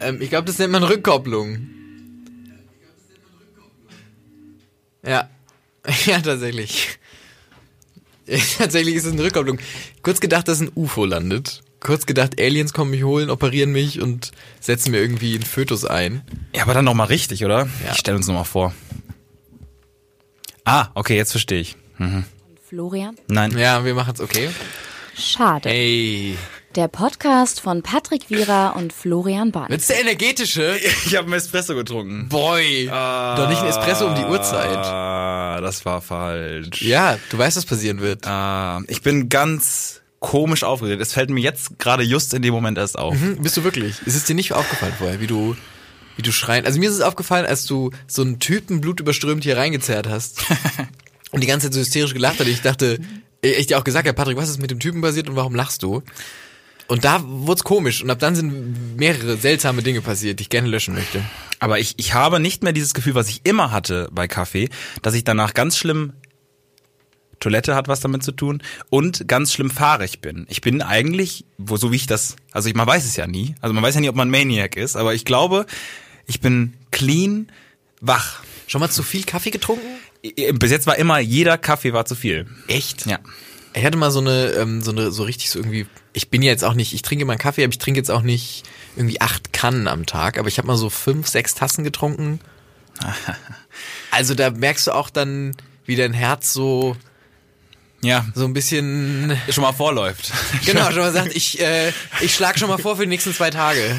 Ähm, ich glaube, das nennt man Rückkopplung. Ja. Ja, tatsächlich. tatsächlich ist es eine Rückkopplung. Kurz gedacht, dass ein UFO landet. Kurz gedacht, Aliens kommen mich holen, operieren mich und setzen mir irgendwie einen Fötus ein. Ja, aber dann nochmal richtig, oder? Ja. Ich stelle uns nochmal vor. Ah, okay, jetzt verstehe ich. Mhm. Florian? Nein. Ja, wir machen's okay. Schade. Ey. Der Podcast von Patrick Wierer und Florian Bahn. Wird's der energetische? Ich habe einen Espresso getrunken. Boy. Doch nicht ein Espresso um die Uhrzeit. Ah, das war falsch. Ja, du weißt, was passieren wird. Ah, ich bin ganz komisch aufgeregt. Es fällt mir jetzt gerade just in dem Moment erst auf. Hm, bist du wirklich? Ist es dir nicht aufgefallen vorher, wie du, wie du schreien? Also mir ist es aufgefallen, als du so einen Typen blutüberströmt hier reingezerrt hast und die ganze Zeit so hysterisch gelacht hat. Ich dachte, ich dir auch gesagt habe, Patrick, was ist mit dem Typen passiert und warum lachst du? Und da wurde es komisch und ab dann sind mehrere seltsame Dinge passiert, die ich gerne löschen möchte. Aber ich, ich habe nicht mehr dieses Gefühl, was ich immer hatte bei Kaffee, dass ich danach ganz schlimm Toilette hat was damit zu tun und ganz schlimm fahrig bin. Ich bin eigentlich, wo so wie ich das, also ich, man weiß es ja nie, also man weiß ja nie, ob man Maniac ist, aber ich glaube, ich bin clean, wach. Schon mal zu viel Kaffee getrunken? Bis jetzt war immer, jeder Kaffee war zu viel. Echt? Ja. Ich hatte mal so eine, ähm, so eine, so richtig so irgendwie, ich bin ja jetzt auch nicht, ich trinke immer einen Kaffee, aber ich trinke jetzt auch nicht irgendwie acht Kannen am Tag, aber ich habe mal so fünf, sechs Tassen getrunken. Also da merkst du auch dann, wie dein Herz so, Ja, so ein bisschen, schon mal vorläuft. genau, schon mal sagt, ich, äh, ich schlag schon mal vor für die nächsten zwei Tage.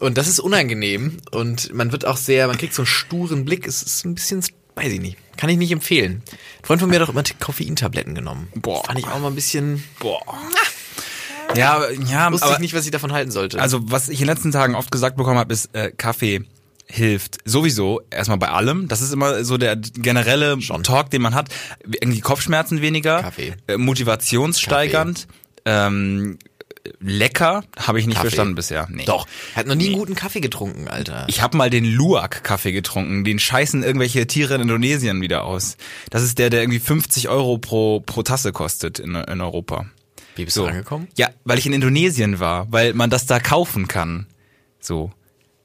Und das ist unangenehm und man wird auch sehr, man kriegt so einen sturen Blick, es ist ein bisschen, weiß ich nicht, kann ich nicht empfehlen. Ein Freund von mir hat auch immer Koffeintabletten genommen. Boah. Fand ich auch mal ein bisschen, Boah. Ja, aber- ja, wusste aber ich nicht, was ich davon halten sollte. Also was ich in den letzten Tagen oft gesagt bekommen habe, ist äh, Kaffee hilft sowieso erstmal bei allem. Das ist immer so der generelle Talk, den man hat. Irgendwie Kopfschmerzen weniger, Kaffee. Äh, motivationssteigernd, ähm, lecker, habe ich nicht Kaffee. verstanden bisher. Nee. Doch. Er hat noch nie einen guten Kaffee getrunken, Alter. Ich habe mal den Luwak-Kaffee getrunken. Den scheißen irgendwelche Tiere in Indonesien wieder aus. Das ist der, der irgendwie 50 Euro pro, pro Tasse kostet in, in Europa. Wie bist So. du angekommen? Ja, weil ich in Indonesien war, weil man das da kaufen kann. So.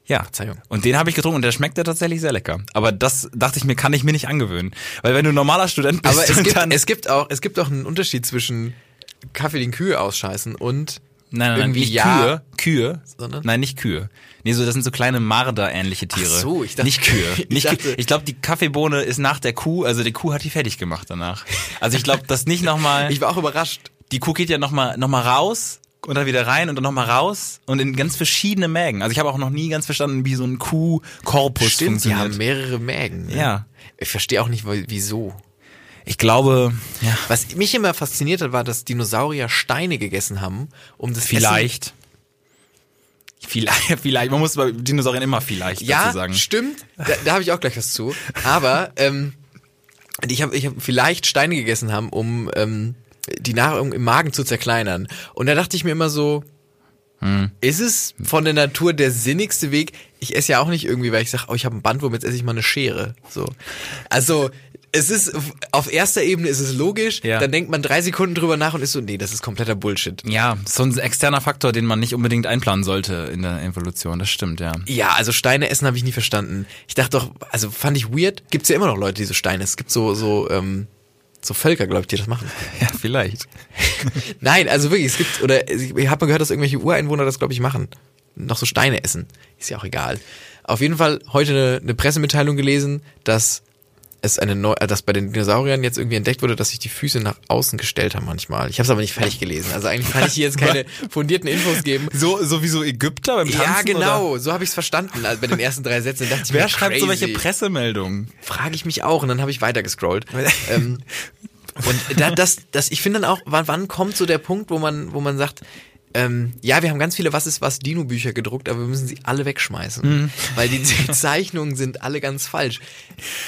Ja. Verzeihung. Und den habe ich getrunken und der schmeckt ja tatsächlich sehr lecker. Aber das dachte ich mir, kann ich mir nicht angewöhnen. Weil wenn du normaler Student bist, Aber es gibt, es gibt auch, es gibt auch einen Unterschied zwischen Kaffee, den Kühe ausscheißen und nein, nein, nein, irgendwie nicht ja. Kühe, Kühe, Sondern? nein, nicht Kühe. Nee, so das sind so kleine Marder-ähnliche Tiere. Ach so, ich dachte- nicht Kühe. ich Nicht dachte- Kühe. Ich glaube, die Kaffeebohne ist nach der Kuh, also die Kuh hat die fertig gemacht danach. Also ich glaube, das nicht nochmal. Ich war auch überrascht. die Kuh geht ja nochmal noch mal raus und dann wieder rein und dann nochmal raus und in ganz verschiedene Mägen. Also ich habe auch noch nie ganz verstanden, wie so ein Kuhkorpus Stimmt, die funktioniert. haben mehrere Mägen. Ne? Ja. Ich verstehe auch nicht, wieso. Ich glaube, ja, Was mich immer fasziniert hat, war, dass Dinosaurier Steine gegessen haben, um das Essen vielleicht. Vielleicht, vielleicht. Man muss bei Dinosauriern immer vielleicht Ja, dazu sagen. stimmt. Da, da habe ich auch gleich was zu. Aber ähm, ich habe ich hab vielleicht Steine gegessen haben, um ähm, die Nahrung im Magen zu zerkleinern. Und da dachte ich mir immer so, Hm. ist es von der Natur der sinnigste Weg? Ich esse ja auch nicht irgendwie, weil ich sage, oh, ich habe einen Bandwurm, jetzt esse ich mal eine Schere. So, also es ist auf erster Ebene ist es logisch. Ja. Dann denkt man drei Sekunden drüber nach und ist so, nee, das ist kompletter Bullshit. Ja, so ein externer Faktor, den man nicht unbedingt einplanen sollte in der Evolution. Das stimmt, ja. Ja, also Steine essen habe ich nie verstanden. Ich dachte doch, also fand ich weird. Gibt's ja immer noch Leute, die so Steine. Es gibt so so ähm, so Völker, glaube ich, die das machen. Ja, vielleicht. Nein, also wirklich, es gibt oder ich habe mal gehört, dass irgendwelche Ureinwohner das glaube ich machen. Noch so Steine essen. Ist ja auch egal. Auf jeden Fall heute eine, eine Pressemitteilung gelesen, dass es eine neu, äh, dass bei den Dinosauriern jetzt irgendwie entdeckt wurde, dass sich die Füße nach außen gestellt haben manchmal. Ich habe es aber nicht fertig gelesen. Also eigentlich kann ich hier jetzt keine fundierten Infos geben. So, sowieso Ägypter beim Tanzen? Ja, Oder? genau, so habe ich es verstanden. Also bei den ersten drei Sätzen dachte ich Wer mir, schreibt so crazy. welche Pressemeldungen? Frage ich mich auch und dann habe ich weitergescrollt. ähm, und da, das, das, ich finde dann auch, wann, wann kommt so der Punkt, wo man, wo man sagt, ähm, ja, wir haben ganz viele Was ist was Dino-Bücher gedruckt, aber wir müssen sie alle wegschmeißen. Weil die, Zeichnungen sind alle ganz falsch.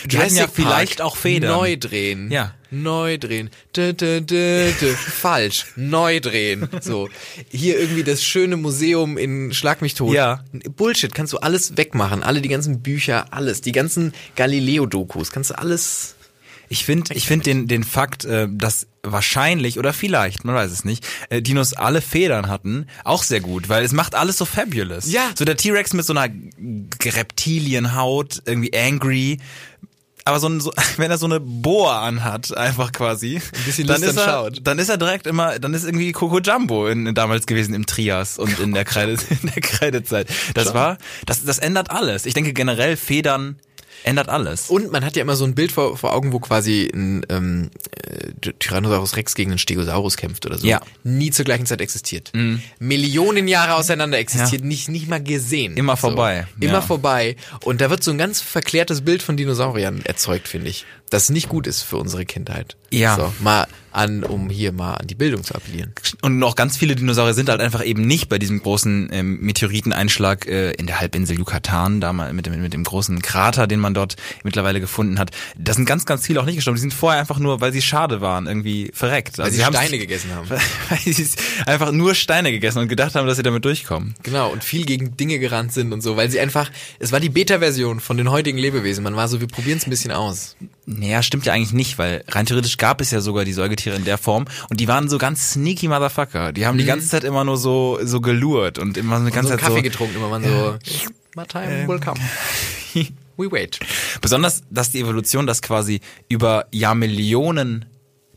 Die hatten ja Jurassic vielleicht Park, auch Federn. Neu drehen. Ja. Neu drehen. Dö, dö, dö. Falsch. Neu drehen. So. Hier irgendwie das schöne Museum in Schlag mich tot. Ja. Bullshit, kannst du alles wegmachen. Alle die ganzen Bücher, alles. Die ganzen Galileo-Dokus, kannst du alles. Ich finde, ich finde den den Fakt, äh, dass wahrscheinlich oder vielleicht, man weiß es nicht, äh, Dinos alle Federn hatten, auch sehr gut, weil es macht alles so fabulous. Ja. So der T-Rex mit so einer Reptilienhaut, irgendwie angry. Aber so, ein, so wenn er so eine Boa anhat, einfach quasi, ein bisschen dann ist er, schaut. dann ist er direkt immer, dann ist irgendwie Coco Jumbo in, in damals gewesen im Trias und in der Kreide, in der Kreidezeit. Das war, das, das ändert alles. Ich denke generell Federn ändert alles. Und man hat ja immer so ein Bild vor, vor Augen, wo quasi ein ähm, äh, Tyrannosaurus Rex gegen einen Stegosaurus kämpft oder so. Ja. Mhm. Nie zur gleichen Zeit existiert. Millionen Jahre auseinander existiert, nicht, nicht mal gesehen. Immer vorbei. So. Immer Ja. vorbei. Und da wird so ein ganz verklärtes Bild von Dinosauriern erzeugt, finde ich. Das nicht gut ist für unsere Kindheit. Ja. So, mal an, um hier mal an die Bildung zu appellieren. Und noch ganz viele Dinosaurier sind halt einfach eben nicht bei diesem großen ähm, Meteoriteneinschlag äh, in der Halbinsel Yucatan, da mal mit dem, mit dem großen Krater, den man dort mittlerweile gefunden hat. Da sind ganz, ganz viele auch nicht gestorben. Die sind vorher einfach nur, weil sie schade waren, irgendwie verreckt. Weil Also sie Steine gegessen haben. Weil sie einfach nur Steine gegessen und gedacht haben, dass sie damit durchkommen. Genau, und viel gegen Dinge gerannt sind und so, weil sie einfach, es war die Beta-Version von den heutigen Lebewesen. Man war so, wir probieren es ein bisschen aus. Naja, stimmt ja eigentlich nicht, weil rein theoretisch gab es ja sogar die Säugetiere in der Form und die waren so ganz sneaky Motherfucker. Die haben die ganze Zeit immer nur so so gelurt und immer so eine ganze so Zeit Kaffee so getrunken, immer man so, my time will come. We wait. Besonders, dass die Evolution das quasi über Jahrmillionen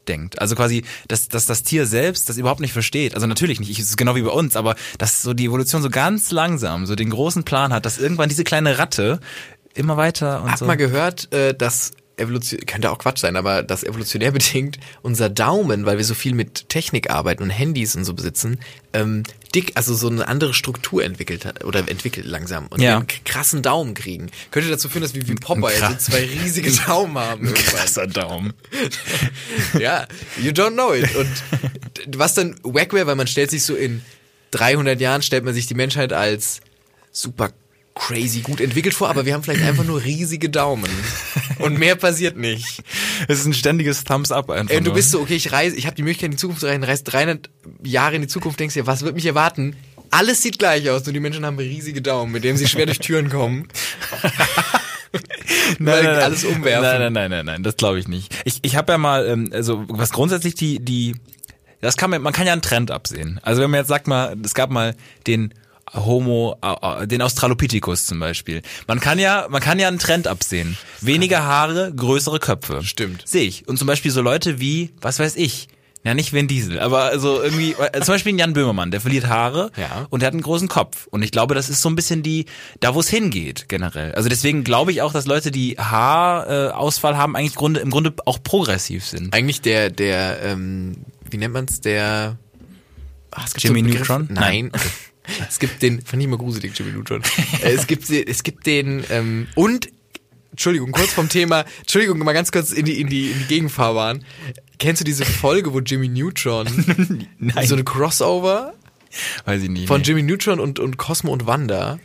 denkt. Also quasi, dass, dass das Tier selbst das überhaupt nicht versteht. Also natürlich nicht, es ist genau wie bei uns, aber dass so die Evolution so ganz langsam so den großen Plan hat, dass irgendwann diese kleine Ratte immer weiter und Hab so. mal gehört, äh, dass Evolution, könnte auch Quatsch sein, aber dass evolutionär bedingt unser Daumen, weil wir so viel mit Technik arbeiten und Handys und so besitzen, ähm, dick, also so eine andere Struktur entwickelt hat oder entwickelt langsam und Ja. einen krassen Daumen kriegen. Könnte dazu führen, dass wir wie Popeye so krass- zwei riesige Daumen haben. irgendwann. Krasser Daumen. ja, you don't know it. Und was dann wack wäre, weil man stellt sich so in 300 Jahren, stellt man sich die Menschheit als super crazy gut entwickelt vor, aber wir haben vielleicht einfach nur riesige Daumen. Und mehr passiert nicht. Es ist ein ständiges Thumbs up einfach. Und du bist so, okay, ich reise, ich habe die Möglichkeit in die Zukunft zu reisen, reist 300 Jahre in die Zukunft, denkst dir, was wird mich erwarten? Alles sieht gleich aus, nur die Menschen haben riesige Daumen, mit denen sie schwer durch Türen kommen. weil alles umwerfen. Nein, nein, nein, nein, nein, das glaube ich nicht. Ich, ich habe ja mal, ähm, also was grundsätzlich die, die, das kann man, man kann ja einen Trend absehen. Also wenn man jetzt sagt mal, es gab mal den Homo, den Australopithecus zum Beispiel. Man kann ja, man kann ja einen Trend absehen. Weniger Haare, größere Köpfe. Stimmt. Sehe ich. Und zum Beispiel so Leute wie, was weiß ich, ja, nicht Vin Diesel, aber also irgendwie, äh, zum Beispiel Jan Böhmermann, der verliert Haare Ja. und der hat einen großen Kopf. Und ich glaube, das ist so ein bisschen die, da wo es hingeht, generell. Also deswegen glaube ich auch, dass Leute, die Haarausfall Ausfall haben, eigentlich Grunde, im Grunde auch progressiv sind. Eigentlich der, der, ähm, wie nennt man's, der ach, Jimmy Begriff- Neutron? Nein. Es gibt den, fand ich immer gruselig, Jimmy Neutron. Äh, es gibt, es gibt den, ähm, und, Entschuldigung, kurz vom Thema, Entschuldigung, mal ganz kurz in die, in die, in die Gegenfahrbahn. Kennst du diese Folge, wo Jimmy Neutron Nein. so eine Crossover Weiß ich nicht. von nee. Jimmy Neutron und, und Cosmo und Wanda.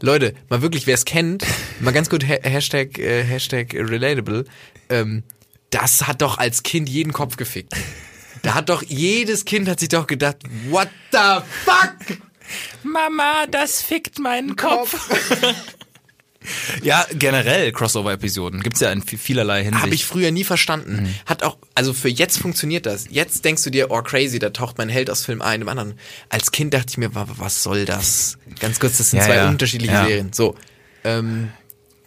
Leute, mal wirklich, wer es kennt, mal ganz gut Ha- Hashtag, äh, Hashtag relatable. Ähm, das hat doch als Kind jeden Kopf gefickt. Da hat doch jedes Kind hat sich doch gedacht, what the fuck? Mama, das fickt meinen Kopf. ja, generell Crossover-Episoden gibt's ja in vi- vielerlei Hinsicht. Habe ich früher nie verstanden. Hat auch, also für jetzt funktioniert das. Jetzt denkst du dir, oh crazy, da taucht mein Held aus Film ein, im anderen. Als Kind dachte ich mir, wa- was soll das? Ganz kurz, das sind Ja, zwei ja. unterschiedliche Ja. Serien. So, ähm,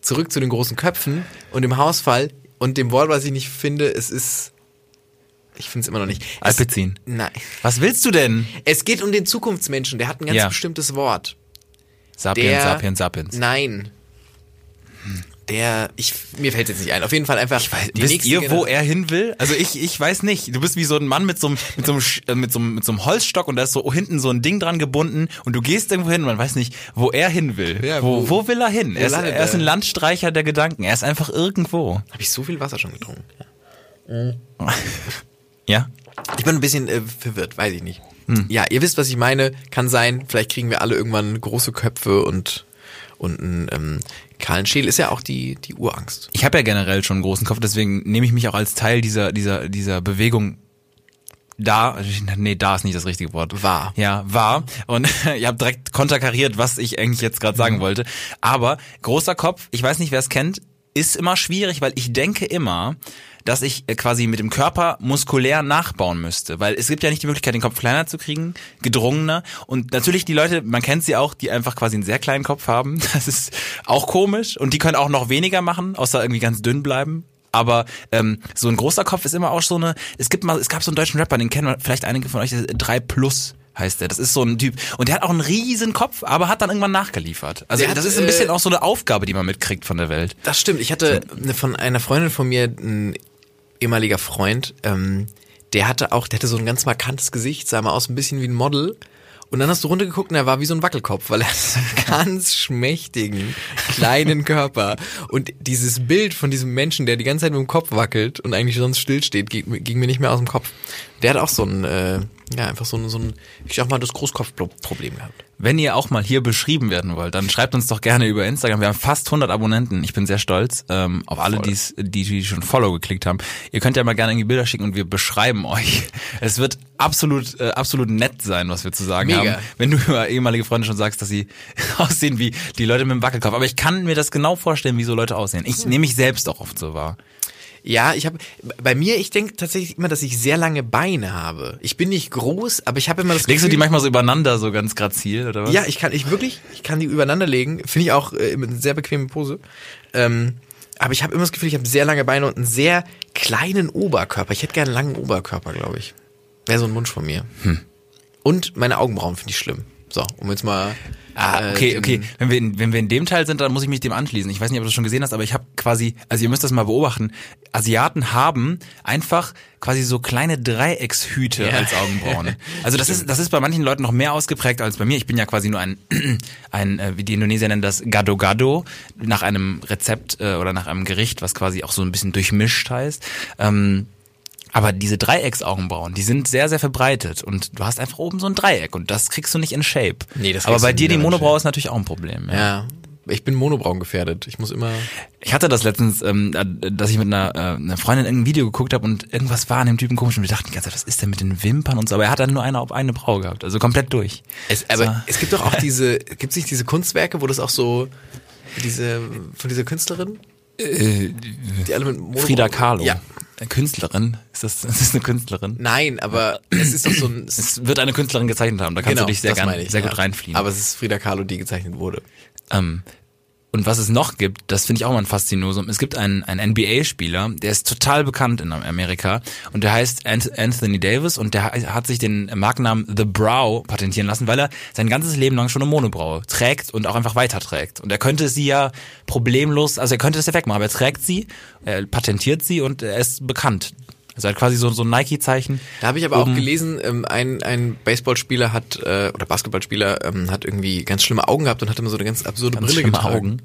zurück zu den großen Köpfen und dem Hausfall und dem Wort, was ich nicht finde, es ist, ich finde es immer noch nicht. Es, Alpezin. nein. Was willst du denn? Es geht um den Zukunftsmenschen, der hat ein ganz Ja. bestimmtes Wort. Sapiens, Der, Sapiens, Sapiens. Nein. Der, ich, mir fällt jetzt nicht ein. Auf jeden Fall einfach. Ich weiß, Wisst ihr, wo er hin will? Also ich, ich weiß nicht. Du bist wie so ein Mann mit so einem, mit so einem, Sch- äh, mit so einem, mit so einem Holzstock und da ist so hinten so ein Ding dran gebunden und du gehst irgendwo hin und man weiß nicht, wo er hin will. Ja, wo, wo- wo will er hin? Er ist, landet er ist ein er? Landstreicher der Gedanken. Er ist einfach irgendwo. Habe ich so viel Wasser schon getrunken? Ja? Ich bin ein bisschen äh, verwirrt, weiß ich nicht. Ja, ihr wisst, was ich meine. Kann sein, vielleicht kriegen wir alle irgendwann große Köpfe und, und einen ähm, kahlen Schädel. Ist ja auch die, die Urangst. Ich habe ja generell schon einen großen Kopf, deswegen nehme ich mich auch als Teil dieser, dieser, dieser Bewegung da, nee, da ist nicht das richtige Wort. Wahr. Ja, war. Und ich habe direkt konterkariert, was ich eigentlich jetzt gerade sagen wollte. Aber großer Kopf, ich weiß nicht, wer es kennt, ist immer schwierig, weil ich denke immer, dass ich äh, quasi mit dem Körper muskulär nachbauen müsste, weil es gibt ja nicht die Möglichkeit, den Kopf kleiner zu kriegen, gedrungener und natürlich die Leute, man kennt sie auch, die einfach quasi einen sehr kleinen Kopf haben, das ist auch komisch und die können auch noch weniger machen, außer irgendwie ganz dünn bleiben. Aber ähm, so ein großer Kopf ist immer auch so eine. Es gibt mal, es gab so einen deutschen Rapper, den kennen vielleicht einige von euch, 3 Plus heißt der. Das ist so ein Typ. Und der hat auch einen riesen Kopf, aber hat dann irgendwann nachgeliefert. Also hat, das ist ein bisschen äh, auch so eine Aufgabe, die man mitkriegt von der Welt. Das stimmt. Ich hatte von einer Freundin von mir, ein ehemaliger Freund, ähm, der hatte auch, der hatte so ein ganz markantes Gesicht, sah mal aus ein bisschen wie ein Model. Und dann hast du runtergeguckt und er war wie so ein Wackelkopf, weil er hat so einen ganz schmächtigen, kleinen Körper. Und dieses Bild von diesem Menschen, der die ganze Zeit mit dem Kopf wackelt und eigentlich sonst stillsteht, ging, ging mir nicht mehr aus dem Kopf. Der hat auch so ein, äh, ja, einfach so ein, so ein, ich sag mal, das Großkopfproblem gehabt. Wenn ihr auch mal hier beschrieben werden wollt, dann schreibt uns doch gerne über Instagram. Wir haben fast 100 Abonnenten. Ich bin sehr stolz ähm, auf alle, die's, die, die schon Follow geklickt haben. Ihr könnt ja mal gerne irgendwie Bilder schicken und wir beschreiben euch. Es wird absolut, äh, absolut nett sein, was wir zu sagen Mega. haben. Wenn du über ehemalige Freunde schon sagst, dass sie aussehen wie die Leute mit dem Wackelkopf. Aber ich kann mir das genau vorstellen, wie so Leute aussehen. Ich nehme mich selbst auch oft so wahr. Ja, ich habe bei mir, ich denke tatsächlich immer, dass ich sehr lange Beine habe. Ich bin nicht groß, aber ich habe immer das Legst du Gefühl, die manchmal so übereinander, so ganz grazil, oder was? Ja, ich kann, ich wirklich, ich kann die übereinander legen. Finde ich auch äh, eine sehr bequeme Pose. Ähm, aber ich habe immer das Gefühl, ich habe sehr lange Beine und einen sehr kleinen Oberkörper. Ich hätte gerne einen langen Oberkörper, glaube ich. Wäre so ein Wunsch von mir. Hm. Und meine Augenbrauen finde ich schlimm. So, um jetzt mal. Ah, okay, den- okay. Wenn wir, in, wenn wir in dem Teil sind, dann muss ich mich dem anschließen. Ich weiß nicht, ob du das schon gesehen hast, aber ich habe quasi, also ihr müsst das mal beobachten, Asiaten haben einfach quasi so kleine Dreieckshüte Ja. als Augenbrauen. Also das ist, das ist bei manchen Leuten noch mehr ausgeprägt als bei mir. Ich bin ja quasi nur ein, ein äh, wie die Indonesier nennen das, Gado-Gado, nach einem Rezept äh, oder nach einem Gericht, was quasi auch so ein bisschen durchmischt heißt. Ähm, aber diese Dreiecksaugenbrauen, die sind sehr, sehr verbreitet und du hast einfach oben so ein Dreieck und das kriegst du nicht in Shape. Nee, das Aber bei dir die Monobraue Shape. ist natürlich auch ein Problem. Ja. Ja, ich bin Monobrauen gefährdet. Ich muss immer. Ich hatte das letztens, ähm, dass ich mit einer, äh, einer Freundin ein Video geguckt habe und irgendwas war an dem Typen komisch und wir dachten die ganze Zeit, was ist denn mit den Wimpern und so, aber er hat dann nur eine auf eine Braue gehabt, also komplett durch. Es, aber So. es gibt doch auch diese, gibt es nicht diese Kunstwerke, wo das auch so, diese, von dieser Künstlerin? die alle mit Monobrauen- Frida Kahlo. Ja. Eine Künstlerin? Ist das, ist das eine Künstlerin? Nein, aber es ist doch so ein, es wird eine Künstlerin gezeichnet haben, da kannst du dich sehr, gern, ich, sehr ja. gut reinfliehen. Aber es ist Frida Kahlo, die gezeichnet wurde. Ähm, und was es noch gibt, das finde ich auch mal ein Faszinosum. Es gibt einen, einen NBA-Spieler, der ist total bekannt in Amerika und der heißt Ant- Anthony Davis und der hat sich den Markennamen The Brow patentieren lassen, weil er sein ganzes Leben lang schon eine Monobraue trägt und auch einfach weiterträgt. Und er könnte sie ja problemlos, also er könnte das ja wegmachen, aber er trägt sie, er patentiert sie und er ist bekannt. Also er hat quasi so, so ein Nike-Zeichen. Da habe ich aber Oben- auch gelesen, ähm, ein, ein Baseballspieler hat, äh, oder Basketballspieler ähm, hat irgendwie ganz schlimme Augen gehabt und hat immer so eine ganz absurde Ganz Brille schlimme getragen. Augen.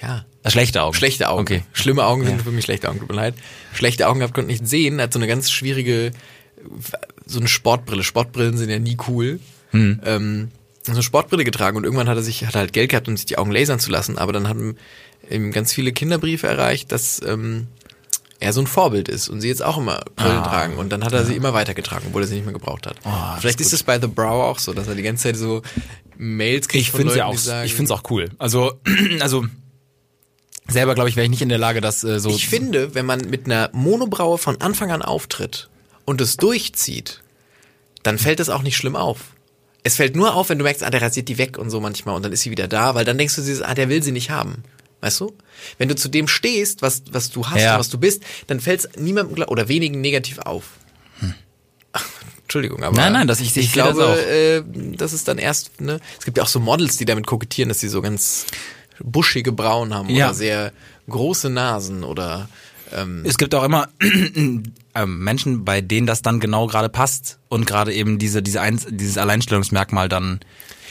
Ja. Äh, Schlechte Augen. Schlechte Augen. Okay. Schlimme Augen sind Ja. für mich schlechte Augen, tut mir leid. Schlechte Augen gehabt, konnte nicht sehen, hat so eine ganz schwierige, so eine Sportbrille. Sportbrillen sind ja nie cool. Hm. Ähm, so eine Sportbrille getragen und irgendwann hat er sich, hat er halt Geld gehabt, um sich die Augen lasern zu lassen, aber dann haben ihm ganz viele Kinderbriefe erreicht, dass ähm, er so ein Vorbild ist und sie jetzt auch immer Brillen Ah. tragen und dann hat er sie immer weitergetragen, obwohl er sie nicht mehr gebraucht hat. Oh, Vielleicht ist es bei The Brow auch so, dass er die ganze Zeit so Mails kriegt Ich von finde es ja Leuten, auch, die sagen, ich finde es auch cool. Also, also selber glaube ich wäre ich nicht in der Lage, das äh, so. Ich finde, wenn man mit einer Monobraue von Anfang an auftritt und es durchzieht, dann fällt es auch nicht schlimm auf. Es fällt nur auf, wenn du merkst, ah, der rasiert die weg und so manchmal und dann ist sie wieder da, weil dann denkst du ah, der will sie nicht haben. Weißt du? Wenn du zu dem stehst, was, was du hast Ja. und was du bist, dann fällt es niemandem oder wenigen negativ auf. Ach, Entschuldigung, aber Nein, nein, das- ich- ich ich das glaube, auch. äh, das ist dann erst, ne? Es gibt ja auch so Models, die damit kokettieren, dass sie so ganz buschige Brauen haben Ja. oder sehr große Nasen oder ähm, es gibt auch immer ähm, Menschen, bei denen das dann genau gerade passt und gerade eben diese, diese Eins, dieses Alleinstellungsmerkmal dann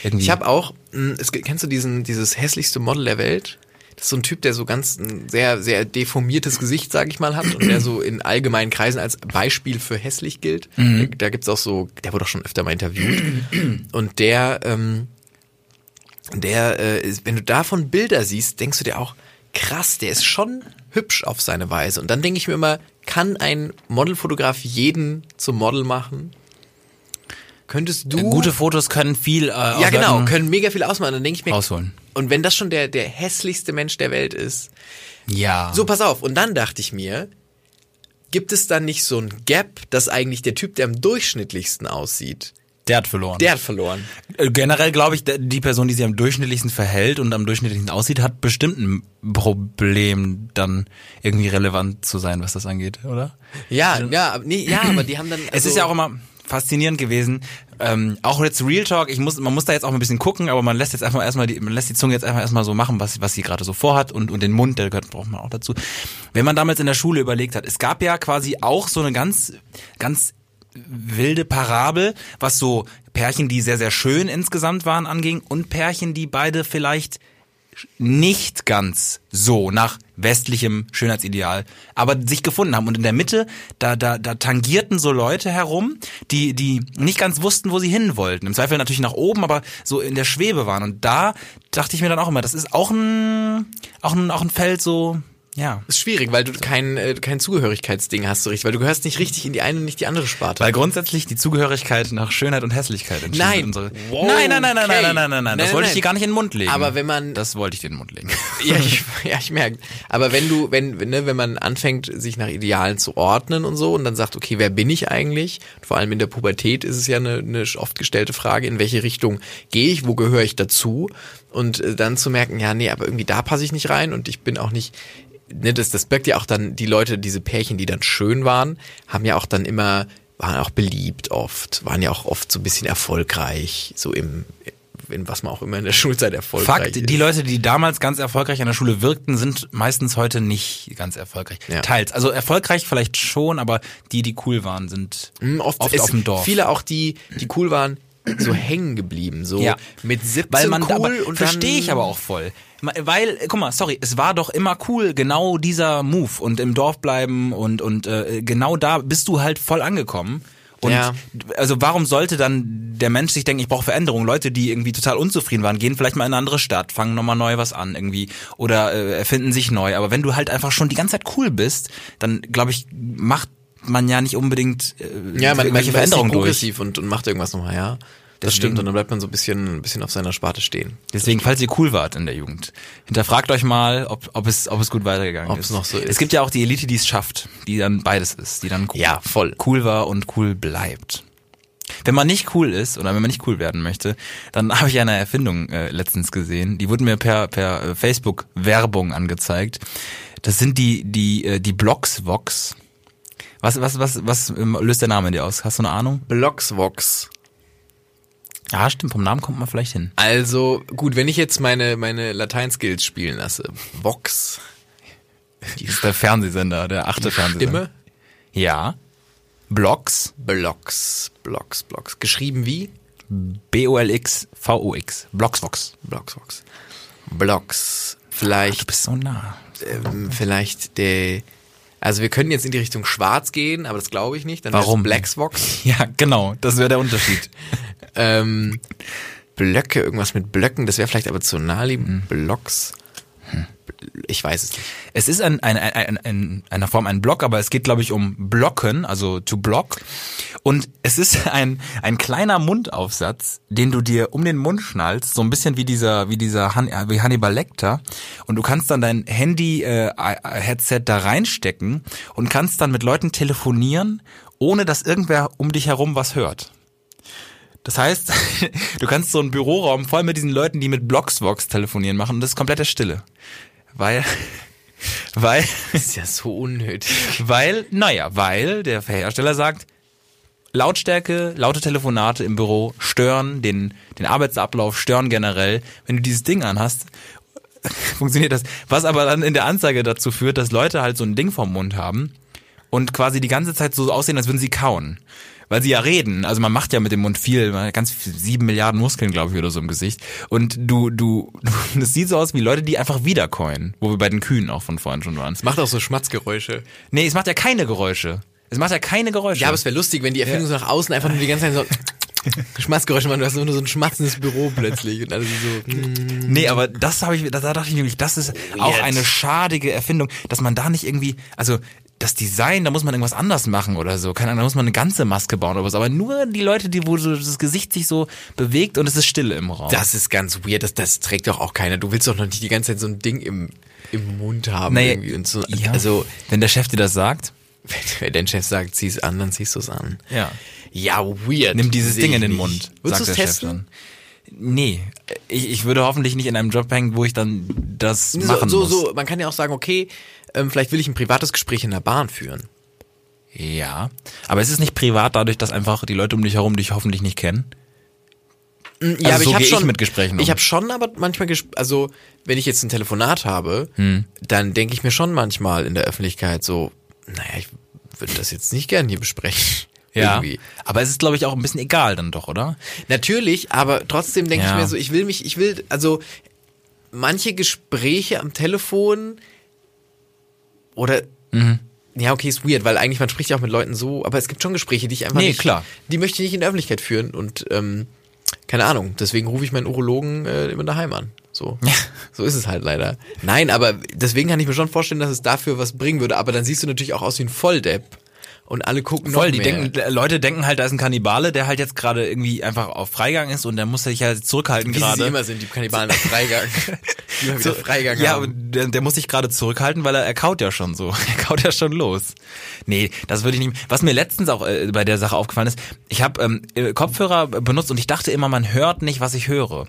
irgendwie. Ich habe auch, mh, es, kennst du diesen, dieses hässlichste Model der Welt? Das ist so ein Typ, der so ganz ein sehr, sehr deformiertes Gesicht, sag ich mal, hat und der so in allgemeinen Kreisen als Beispiel für hässlich gilt. Da, da gibt's auch so, der wurde auch schon öfter mal interviewt. Und der, ähm, der, äh, ist, wenn du davon Bilder siehst, denkst du dir auch, krass, der ist schon hübsch auf seine Weise. Und dann denke ich mir immer, kann ein Modelfotograf jeden zum Model machen? Könntest du Gute Fotos können viel äh, ja genau können mega viel ausmachen. Dann denke ich mir rausholen. und wenn das schon der der hässlichste Mensch der Welt ist, Ja. so pass auf. Und dann dachte ich mir, gibt es dann nicht so ein Gap, dass eigentlich der Typ, der am durchschnittlichsten aussieht, der hat verloren. der hat verloren. Äh, Generell glaube ich, die Person, die sich am durchschnittlichsten verhält und am durchschnittlichsten aussieht, hat bestimmt ein Problem, dann irgendwie relevant zu sein, was das angeht, oder? Ja, ja, aber- nee, ja, aber die haben dann. es also- ist ja auch immer faszinierend gewesen. Ähm, auch jetzt Real Talk, ich muss, man muss da jetzt auch ein bisschen gucken, aber man lässt jetzt einfach erstmal die, man lässt die Zunge jetzt einfach erstmal so machen, was, was sie gerade so vorhat und, und den Mund, der gehört, braucht man auch dazu. Wenn man damals in der Schule überlegt hat, es gab ja quasi auch so eine ganz, ganz wilde Parabel, was so Pärchen, die sehr, sehr schön insgesamt waren, anging und Pärchen, die beide vielleicht nicht ganz so nach westlichem Schönheitsideal, aber sich gefunden haben. Und in der Mitte, da, da, da tangierten so Leute herum, die, die nicht ganz wussten, wo sie hin wollten. Im Zweifel natürlich nach oben, aber so in der Schwebe waren. Und da dachte ich mir dann auch immer, das ist auch ein, auch ein, auch ein Feld so, ja. ist schwierig, weil du kein, äh, kein Zugehörigkeitsding hast so richtig, weil du gehörst nicht richtig in die eine und nicht die andere Sparte. Weil grundsätzlich die Zugehörigkeit nach Schönheit und Hässlichkeit entschieden Nein. unsere. Wow, nein, nein, nein, nein, okay. nein, nein, nein, nein, Das Nein, wollte ich dir gar nicht in den Mund legen. Aber wenn man- Das wollte ich dir in den Mund legen. ja, ich, ja, ich merke. Aber wenn du, wenn, ne, wenn man anfängt, sich nach Idealen zu ordnen und so und dann sagt, okay, wer bin ich eigentlich? Vor allem in der Pubertät ist es ja eine, eine oft gestellte Frage, in welche Richtung gehe ich, wo gehöre ich dazu? Und äh, dann zu merken, ja, nee, aber irgendwie da passe ich nicht rein und ich bin auch nicht, ne, das, das birgt ja auch dann die Leute, diese Pärchen, die dann schön waren, haben ja auch dann immer, waren auch beliebt oft, waren ja auch oft so ein bisschen erfolgreich, so im, in was man auch immer in der Schulzeit erfolgreich Fakt, ist. die Leute, die damals ganz erfolgreich an der Schule wirkten, sind meistens heute nicht ganz erfolgreich. Ja. Teils. Also erfolgreich vielleicht schon, aber die, die cool waren, sind Mm, Oft, oft auf dem Dorf. Viele auch, die, die cool waren, so hängen geblieben. So Ja. mit 17 Weil man, cool aber und verstehe ich aber auch voll. Weil, guck mal, sorry, es war doch immer cool, genau dieser Move und im Dorf bleiben und, und äh, genau da bist du halt voll angekommen. Und Ja. also warum sollte dann der Mensch sich denken, ich brauche Veränderung? Leute, die irgendwie total unzufrieden waren, gehen vielleicht mal in eine andere Stadt, fangen nochmal neu was an irgendwie oder äh, erfinden sich neu. Aber wenn du halt einfach schon die ganze Zeit cool bist, dann glaube ich, macht man ja nicht unbedingt äh, Ja, man, man, irgendwelche man ist Veränderungen nicht durch. progressiv und, und macht irgendwas nochmal, ja. Das stimmt und dann bleibt man so ein bisschen, ein bisschen auf seiner Sparte stehen. Deswegen, falls ihr cool wart in der Jugend, hinterfragt euch mal, ob, ob, es, ob es gut weitergegangen Ob ist. es noch so ist. Es gibt ja auch die Elite, die es schafft, die dann beides ist, die dann cool, Ja, voll. cool war und cool bleibt. Wenn man nicht cool ist oder wenn man nicht cool werden möchte, dann habe ich eine Erfindung äh, letztens gesehen. Die wurde mir per, per äh, Facebook Werbung angezeigt. Das sind die die äh, die Blocksvox. Was was was was ähm, löst der Name in dir aus? Hast du eine Ahnung? Blocksvox. Ja, stimmt. Vom Namen kommt man vielleicht hin. Also, gut, wenn ich jetzt meine, meine Latein-Skills spielen lasse. Vox. Das ist der Fernsehsender, der achte Fernsehsender. Stimme. Ja. Blocks. Blocks. Blocks, Blocks. Geschrieben wie? B-O-L-X-V-O-X. Blocksvox. Blocksvox. Blocks. Vielleicht Du bist so nah. ähm, vielleicht der. Also wir können jetzt in die Richtung Schwarz gehen, aber das glaube ich nicht. Dann Warum? Blacksvox. Ja, genau. Das wäre der Unterschied. Ähm, Blöcke, irgendwas mit Blöcken, das wäre vielleicht aber zu naheliegend. Blocks. Ich weiß es nicht. Es ist ein, ein, ein, ein, ein, einer Form ein Block, aber es geht, glaube ich, um Blocken, also to block. Und es ist ein, ein kleiner Mundaufsatz, den du dir um den Mund schnallst, so ein bisschen wie dieser, wie dieser Han, wie Hannibal Lecter. Und du kannst dann dein Handy-Headset da reinstecken und kannst dann mit Leuten telefonieren, ohne dass irgendwer um dich herum was hört. Das heißt, du kannst so einen Büroraum voll mit diesen Leuten, die mit Blocksvox telefonieren machen und das ist komplette Stille. Weil, weil, Das ist ja so unnötig. weil, naja, weil der Hersteller sagt, Lautstärke, laute Telefonate im Büro stören den, den Arbeitsablauf, stören generell. Wenn du dieses Ding anhast, funktioniert das. Was aber dann in der Anzeige dazu führt, dass Leute halt so ein Ding vorm Mund haben und quasi die ganze Zeit so aussehen, als würden sie kauen. Weil sie ja reden. Also man macht ja mit dem Mund viel, ganz viel, sieben Milliarden Muskeln, glaube ich, oder so im Gesicht. Und du, du, du, das sieht so aus wie Leute, die einfach wiederkäuen. Wo wir bei den Kühen auch von vorhin schon waren. Macht auch so Schmatzgeräusche. Nee, es macht ja keine Geräusche. Es macht ja keine Geräusche. Ja, aber es wäre lustig, wenn die Erfindung so nach außen einfach nur die ganze Zeit so Schmatzgeräusche machen. Du hast nur so ein schmatzendes Büro plötzlich und alles so. mm. Nee, aber das habe ich, da, da dachte ich nämlich, das ist auch Jetzt. eine schadige Erfindung, dass man da nicht irgendwie, also das Design, da muss man irgendwas anders machen oder so. Keine Ahnung, da muss man eine ganze Maske bauen oder was. Aber nur die Leute, die, wo so das Gesicht sich so bewegt und es ist Stille im Raum. Das ist ganz weird, das, das trägt doch auch keiner. Du willst doch noch nicht die ganze Zeit so ein Ding im, im Mund haben. Naja, irgendwie und so. ja, Also, wenn der Chef dir das sagt, wenn, wenn dein Chef sagt, zieh's an, dann ziehst du es an. ja. Ja, weird. Nimm dieses Ding in den. Mund, du's der Chef testen? dann. Nee, ich, ich würde hoffentlich nicht in einem Job hängen, wo ich dann das So, machen so, muss. so, man kann ja auch sagen, okay, ähm, vielleicht will ich ein privates Gespräch in der Bahn führen. Ja, aber es ist nicht privat dadurch, dass einfach die Leute um dich herum dich hoffentlich nicht kennen. Ja, Also aber so ich habe gehe ich schon mit Gesprächen um. Ich habe schon, aber manchmal, also wenn ich jetzt ein Telefonat habe, Hm. dann denke ich mir schon manchmal in der Öffentlichkeit so, naja, ich würde das jetzt nicht gern hier besprechen. Ja, Irgendwie. aber es ist glaube ich auch ein bisschen egal dann doch, oder? Natürlich, aber trotzdem denke Ja. ich mir so, ich will mich, ich will, also manche Gespräche am Telefon oder Mhm. ja, okay, ist weird, weil eigentlich man spricht ja auch mit Leuten so, aber es gibt schon Gespräche, die ich einfach Nee, nicht, klar. die möchte ich nicht in der Öffentlichkeit führen und ähm, keine Ahnung, deswegen rufe ich meinen Urologen äh, immer daheim an. So. so ist es halt leider. Nein, aber deswegen kann ich mir schon vorstellen, dass es dafür was bringen würde, aber dann siehst du natürlich auch aus wie ein Volldepp und alle gucken Voll, noch die mehr. denken, Leute denken halt, da ist ein Kannibale, der halt jetzt gerade irgendwie einfach auf Freigang ist und der muss sich halt zurückhalten wie sie gerade. immer sind, die Kannibalen auf Freigang. die immer wieder Freigang ja, haben. der, der muss sich gerade zurückhalten, weil er, er kaut ja schon so. Er kaut ja schon los. Nee, das würde ich nicht. Was mir letztens auch äh, bei der Sache aufgefallen ist, ich habe ähm, äh, Kopfhörer benutzt und ich dachte immer, man hört nicht, was ich höre.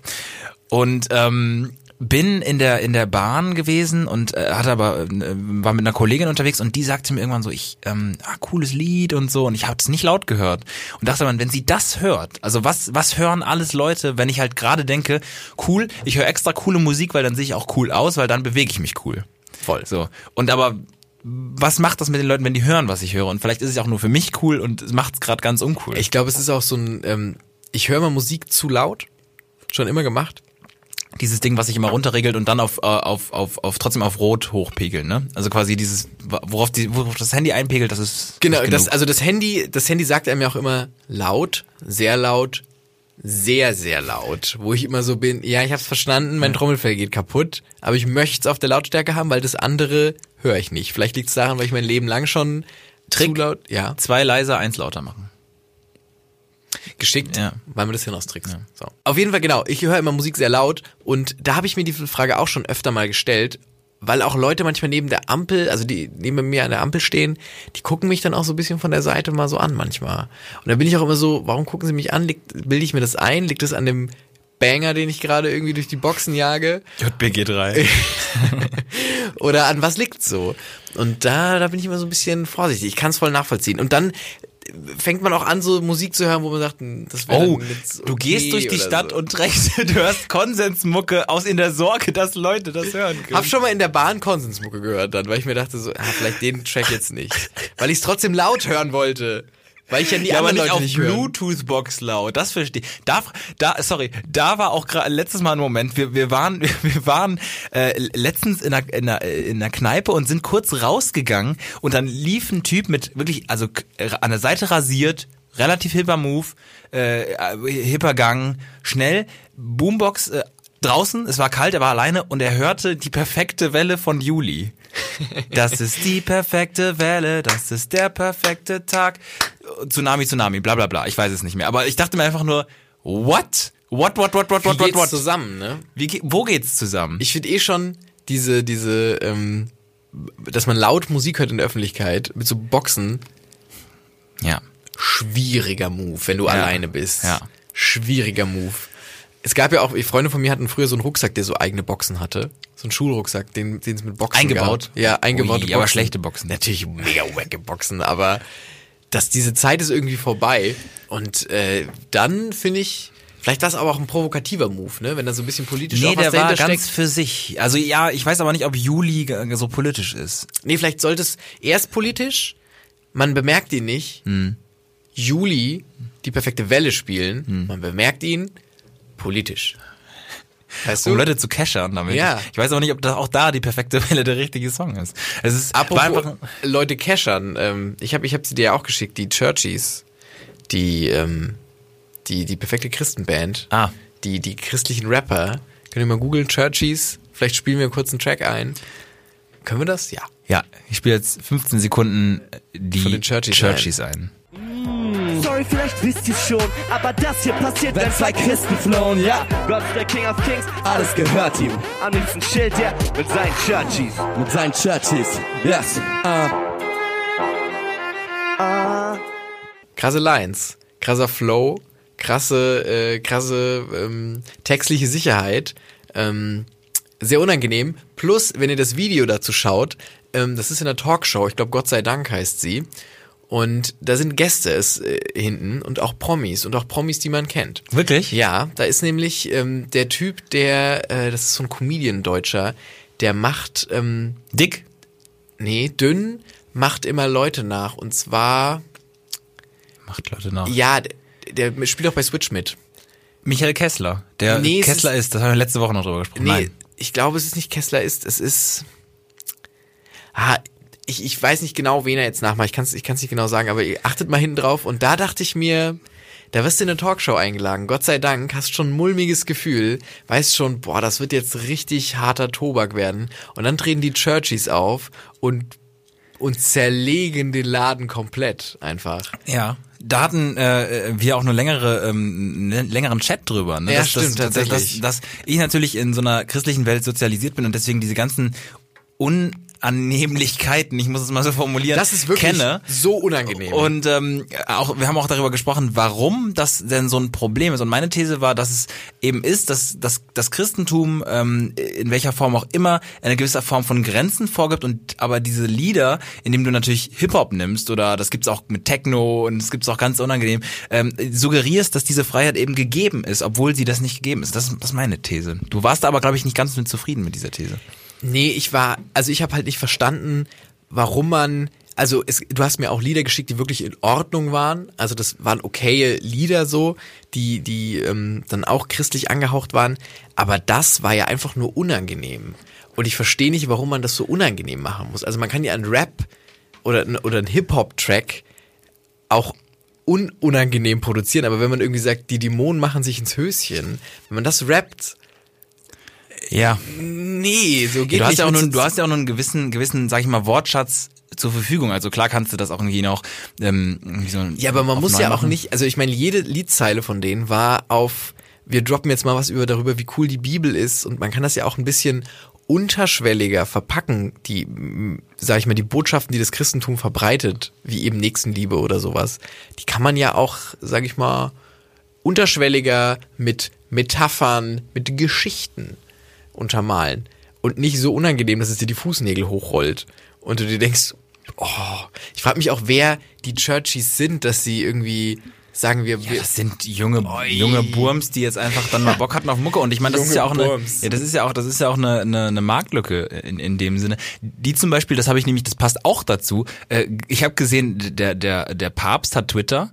Und ähm, bin in der in der Bahn gewesen und äh, hatte aber äh, war mit einer Kollegin unterwegs und die sagte mir irgendwann so ich ähm, ah, cooles Lied und so und ich habe es nicht laut gehört und dachte man wenn sie das hört also was was hören alles Leute wenn ich halt gerade denke cool ich höre extra coole Musik weil dann sehe ich auch cool aus weil dann bewege ich mich cool Voll. so und aber was macht das mit den Leuten wenn die hören was ich höre und vielleicht ist es auch nur für mich cool und es macht es gerade ganz uncool Ich glaube, es ist auch so ein, ähm, ich höre mal Musik zu laut. Schon immer gemacht. Dieses Ding, was sich immer runterregelt und dann auf, äh, auf, auf, auf trotzdem auf Rot hochpegeln, ne? Also quasi dieses, worauf, die, worauf das Handy einpegelt, das ist Genau, das, also das Handy, das Handy sagt einem ja auch immer laut, sehr laut, sehr, sehr laut. Wo ich immer so bin, ja, ich hab's verstanden, mein Trommelfell geht kaputt, aber ich möchte es auf der Lautstärke haben, weil das andere höre ich nicht. Vielleicht liegt es daran, weil ich mein Leben lang schon Trick. zu laut, ja, zwei leiser, eins lauter machen. Geschickt, Ja. weil man das hinaustrickst. So. Auf jeden Fall, genau, ich höre immer Musik sehr laut und da habe ich mir die Frage auch schon öfter mal gestellt, weil auch Leute manchmal neben der Ampel, also die neben mir an der Ampel stehen, die gucken mich dann auch so ein bisschen von der Seite mal so an manchmal. Und da bin ich auch immer so, warum gucken sie mich an? Liegt, bilde ich mir das ein? Liegt das an dem Banger, den ich gerade irgendwie durch die Boxen jage? JBG3. Oder an was liegt's so? Und da, da bin ich immer so ein bisschen vorsichtig. Ich kann es voll nachvollziehen. Und dann fängt man auch an, so Musik zu hören, wo man sagt, hm, das wäre Oh, jetzt du okay gehst durch die Stadt so. und rechts, du hörst Konsensmucke aus in der Sorge, dass Leute das hören können. Hab schon mal in der Bahn Konsensmucke gehört dann, weil ich mir dachte so, ah, vielleicht den Track jetzt nicht. Weil ich es trotzdem laut hören wollte. Weil ich ja die ja, aber anderen nicht Leute auf nicht. Bluetooth-Box laut. Das verstehe ich. Da, da, sorry, da war auch gerade letztes Mal ein Moment. Wir, wir waren, wir waren äh, letztens in einer, in, einer, in einer Kneipe und sind kurz rausgegangen und dann lief ein Typ mit wirklich, also k- an der Seite rasiert, relativ hipper Move, äh, hipper Gang, schnell, Boombox äh, draußen, es war kalt, er war alleine und er hörte die perfekte Welle von Juli. Das ist die perfekte Welle, das ist der perfekte Tag. Tsunami, Tsunami, bla bla bla. Ich weiß es nicht mehr. Aber ich dachte mir einfach nur, what? What, what, what, what, Wie what, what, what? zusammen, ne? Wie, wo geht's zusammen? Ich finde eh schon diese, diese, ähm, dass man laut Musik hört in der Öffentlichkeit mit so Boxen, ja. schwieriger Move, wenn du Ja. alleine bist. Ja. Schwieriger Move. Es gab ja auch, Freunde von mir hatten früher so einen Rucksack, der so eigene Boxen hatte. So einen Schulrucksack, den, den es mit Boxen Eingebaut? Gab. Ja, eingebaute Ui, Boxen. aber schlechte Boxen. Natürlich mega wacke Boxen, aber dass diese Zeit ist irgendwie vorbei. Und äh, dann finde ich, vielleicht war es aber auch ein provokativer Move, ne? Wenn da so ein bisschen politisch Nee, auch was der war dahinter ganz steckt. für sich. Also ja, ich weiß aber nicht, ob Juli g- so politisch ist. Nee, vielleicht sollte es erst politisch, man bemerkt ihn nicht. Hm. Juli die perfekte Welle spielen, Hm. man bemerkt ihn politisch. Weißt du? Um Leute zu cashern damit. Ja. Ich weiß aber nicht, ob da auch da die perfekte Welle der richtige Song ist. Es ist Apropos einfach, Leute cashern, ähm, ich habe ich hab sie dir ja auch geschickt, die Churchies, die, ähm, die, die perfekte Christenband, Ah. die, die christlichen Rapper. Könnt ihr mal googeln, Churchies, vielleicht spielen wir kurz einen Track ein. Können wir das? Ja. Ja, ich spiele jetzt 15 Sekunden die Von den Churchies Churchies ein. Sorry, vielleicht wisst ihr's schon, aber das hier passiert, wenn zwei Christen flohen, ja. Gott ist der King of Kings, alles gehört ihm. Am liebsten chillt er mit seinen Churchies. Mit seinen Churchies, yes. Uh. Krasse Lines, krasser Flow, krasse, äh, krasse ähm, textliche Sicherheit. Ähm, sehr unangenehm. Plus, wenn ihr das Video dazu schaut, ähm, das ist in der Talkshow, ich glaube Gott sei Dank heißt sie. Und da sind Gäste es, äh, hinten und auch Promis und auch Promis, die man kennt. Wirklich? Ja, da ist nämlich ähm, der Typ, der, äh, das ist so ein Comedian-Deutscher, der macht, ähm, Dick? nee, dünn, macht immer Leute nach. Und zwar, Macht Leute nach. ja, der, der spielt auch bei Switch mit. Michael Kessler. Der Nee, es Kessler ist, das haben wir letzte Woche noch drüber gesprochen. Nee, Nein. ich glaube, es ist nicht Kessler ist, es ist. Ah, ich, ich weiß nicht genau, wen er jetzt nachmacht. Ich kann es ich kann's nicht genau sagen, aber ihr achtet mal hinten drauf. Und da dachte ich mir, da wirst du in eine Talkshow eingeladen. Gott sei Dank, hast schon ein mulmiges Gefühl, weißt schon, boah, das wird jetzt richtig harter Tobak werden. Und dann treten die Churchies auf und, und zerlegen den Laden komplett einfach. Ja. Da hatten äh, wir auch eine längere, ähm, einen längeren Chat drüber. Ne? Ja, dass, stimmt, dass, tatsächlich. Dass, dass ich natürlich in so einer christlichen Welt sozialisiert bin und deswegen diese ganzen Unannehmlichkeiten, ich muss es mal so formulieren, Das ist wirklich kenne. so unangenehm. Und ähm, auch wir haben auch darüber gesprochen, warum das denn so ein Problem ist. Und meine These war, dass es eben ist, dass, dass das Christentum ähm, in welcher Form auch immer eine gewisse Form von Grenzen vorgibt und aber diese Lieder, indem du natürlich Hip-Hop nimmst oder das gibt's auch mit Techno und es gibt's auch ganz unangenehm, ähm, suggerierst, dass diese Freiheit eben gegeben ist, obwohl sie das nicht gegeben ist. Das, das ist meine These. Du warst aber, glaube ich, nicht ganz mit zufrieden mit dieser These. Nee, ich war, also ich habe halt nicht verstanden, warum man, also es, du hast mir auch Lieder geschickt, die wirklich in Ordnung waren. Also das waren okaye Lieder so, die, die ähm, dann auch christlich angehaucht waren. Aber das war ja einfach nur unangenehm. Und ich verstehe nicht, warum man das so unangenehm machen muss. Also man kann ja einen Rap oder, oder einen Hip-Hop-Track auch un unangenehm produzieren, aber wenn man irgendwie sagt, die Dämonen machen sich ins Höschen, wenn man das rappt, Ja. nee, so geht du hast nicht. ja auch nur, du hast ja auch nur einen gewissen, gewissen, sag ich mal, Wortschatz zur Verfügung. Also klar kannst du das auch irgendwie noch. Ähm, irgendwie so Ja, aber man muss ja auch machen. nicht, also ich meine, jede Liedzeile von denen war auf, wir droppen jetzt mal was über darüber, wie cool die Bibel ist und man kann das ja auch ein bisschen unterschwelliger verpacken, die, m, sag ich mal, die Botschaften, die das Christentum verbreitet, wie eben Nächstenliebe oder sowas, die kann man ja auch, sag ich mal, unterschwelliger mit Metaphern, mit Geschichten untermalen und nicht so unangenehm, dass es dir die Fußnägel hochrollt und du dir denkst, oh, ich frage mich auch, wer die Churchies sind, dass sie irgendwie sagen wir, Ja, wir das sind junge junge Burms, die jetzt einfach dann mal Bock hatten auf Mucke und ich meine, das Junge ist ja auch eine ja, das ist ja auch das ist ja auch eine eine, eine Marktlücke in, in dem Sinne. Die zum Beispiel, das habe ich nämlich, das passt auch dazu. Äh, ich habe gesehen, der der der Papst hat Twitter.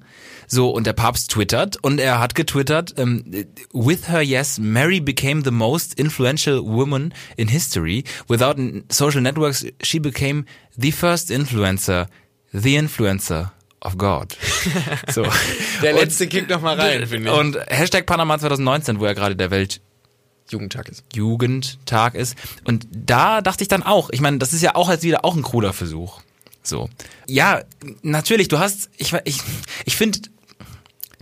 So, und der Papst twittert und er hat getwittert, ähm, with her yes, Mary became the most influential woman in history. Without social networks, she became the first influencer, the influencer of God. So. der Und- letzte Kick noch mal rein, finde ich. und Hashtag Panama 2019, wo ja gerade der Jugendtag ist. Weltjugendtag ist. Und da dachte ich dann auch, ich meine, das ist ja auch als wieder auch ein kruder Versuch. So. Ja, natürlich, du hast, ich, ich, ich finde,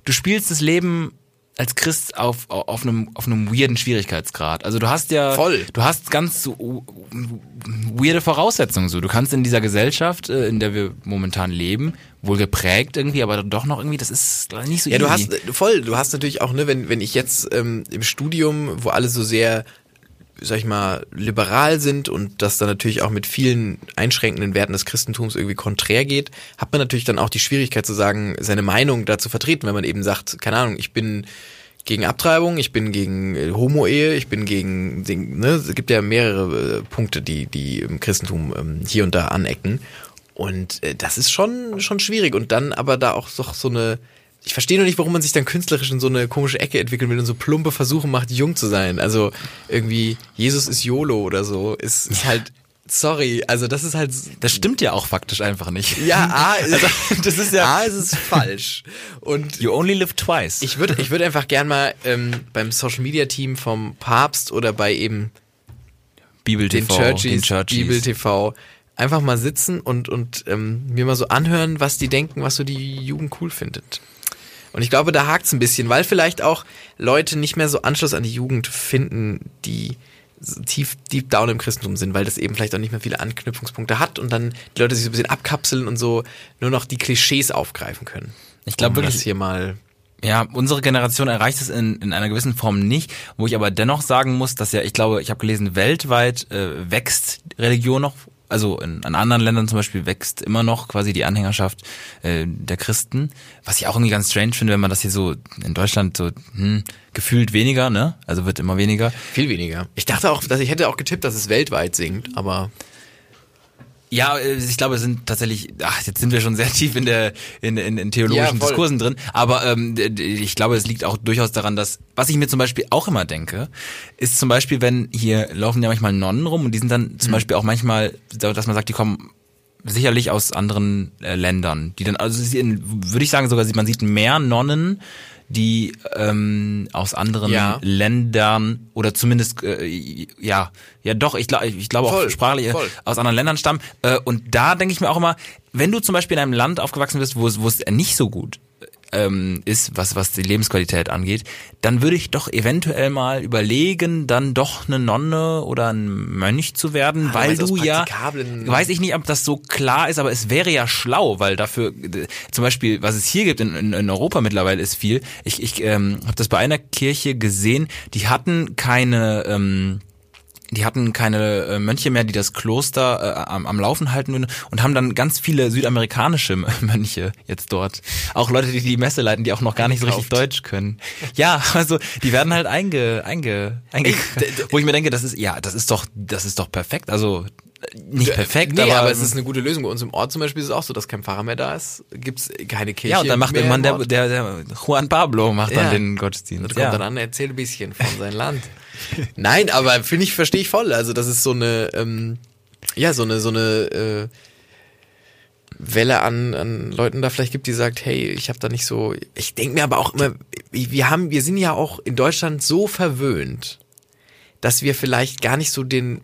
du spielst das Leben als Christ auf, auf einem, auf einem weirden Schwierigkeitsgrad. Also du hast ja, Voll. du hast ganz so weirde Voraussetzungen so. Du kannst in dieser Gesellschaft, äh, in der wir momentan leben, wohl geprägt irgendwie, aber doch noch irgendwie, das ist nicht so Ja, du easy. hast äh, voll, du hast natürlich auch, ne, wenn, wenn ich jetzt ähm, im Studium, wo alle so sehr, sag ich mal, liberal sind und das dann natürlich auch mit vielen einschränkenden Werten des Christentums irgendwie konträr geht, hat man natürlich dann auch die Schwierigkeit zu sagen, seine Meinung da zu vertreten, wenn man eben sagt, keine Ahnung, ich bin gegen Abtreibung, ich bin gegen äh, Homo-Ehe, ich bin gegen, ne, es gibt ja mehrere äh, Punkte, die, die im Christentum ähm, hier und da anecken. Und äh, das ist schon, schon schwierig. Und dann aber da auch doch so eine, ich verstehe noch nicht, warum man sich dann künstlerisch in so eine komische Ecke entwickeln will und so plumpe Versuche macht, jung zu sein. Also irgendwie, Jesus ist YOLO oder so, ist, ist halt, sorry, also das ist halt, das stimmt ja auch faktisch einfach nicht. ja, A, Also, das ist ja- A, ist es falsch. Und You only live twice. ich würde ich würd einfach gern mal ähm, beim Social Media Team vom Papst oder bei eben Bibel den TV, Churchies, den Churchies. Bibel TV einfach mal sitzen und, und ähm, mir mal so anhören, was die denken, was so die Jugend cool findet. Und ich glaube, da hakt's ein bisschen, weil vielleicht auch Leute nicht mehr so Anschluss an die Jugend finden, die so tief deep down im Christentum sind, weil das eben vielleicht auch nicht mehr viele Anknüpfungspunkte hat und dann die Leute sich so ein bisschen abkapseln und so nur noch die Klischees aufgreifen können. Ich glaube um wirklich- das hier mal Ja, unsere Generation erreicht es in, in einer gewissen Form nicht, wo ich aber dennoch sagen muss, dass ja, ich glaube, ich habe gelesen, weltweit äh, wächst Religion noch, also in, in anderen Ländern zum Beispiel wächst immer noch quasi die Anhängerschaft äh, der Christen, was ich auch irgendwie ganz strange finde, wenn man das hier so in Deutschland so hm, gefühlt weniger, ne? Also wird immer weniger. viel weniger. Ich dachte auch, dass ich hätte auch getippt, dass es weltweit singt, aber Ja, äh, ich glaube, es sind tatsächlich, ach, jetzt sind wir schon sehr tief in der in, in, in theologischen Ja. Diskursen drin, aber ähm, ich glaube, es liegt auch durchaus daran, dass, was ich mir zum Beispiel auch immer denke, ist zum Beispiel, wenn hier laufen ja manchmal Nonnen rum und die sind dann Mhm. zum Beispiel auch manchmal, dass man sagt, die kommen sicherlich aus anderen äh, Ländern, die dann, also würde ich sagen sogar, man sieht mehr Nonnen, die ähm, aus anderen Ja. Ländern oder zumindest äh, ja ja doch ich glaube ich glaube auch sprachlich äh, voll. aus anderen Ländern stammen äh, und da denke ich mir auch immer wenn du zum Beispiel in einem Land aufgewachsen bist wo es wo es nicht so gut ähm, ist, was, was die Lebensqualität angeht, dann würde ich doch eventuell mal überlegen, dann doch eine Nonne oder ein Mönch zu werden, weil meinst, du ja, weiß ich nicht, ob das so klar ist, aber es wäre ja schlau, weil dafür, zum Beispiel, was es hier gibt in, in, in Europa mittlerweile ist viel. Ich, ich ähm, habe das bei einer Kirche gesehen, die hatten keine, ähm, die hatten keine äh, Mönche mehr, die das Kloster äh, am, am Laufen halten würden und haben dann ganz viele südamerikanische Mönche jetzt dort. Auch Leute, die die Messe leiten, die auch noch gar nicht so richtig. Deutsch können. Ja, also die werden halt einge, einge, einge wo ich mir denke, das ist ja, das ist doch, das ist doch perfekt. Also äh, nicht perfekt, nee, aber, aber, es ist eine gute Lösung. Bei uns im Ort zum Beispiel ist es auch so, dass kein Pfarrer mehr da ist, gibt's keine Kirche. ja und dann macht irgendwann im der, der, der Juan Pablo macht dann Ja. den Und Gottesdienst. kommt Ja. dann an, erzählt ein bisschen von seinem Land. Nein, aber finde ich, verstehe ich voll. Also das ist so eine, ähm, ja, so eine, so eine äh, Welle an, an Leuten da vielleicht gibt, die sagt, hey, ich habe da nicht so. Ich denke mir aber auch immer, wir haben, wir sind ja auch in Deutschland so verwöhnt, dass wir vielleicht gar nicht so den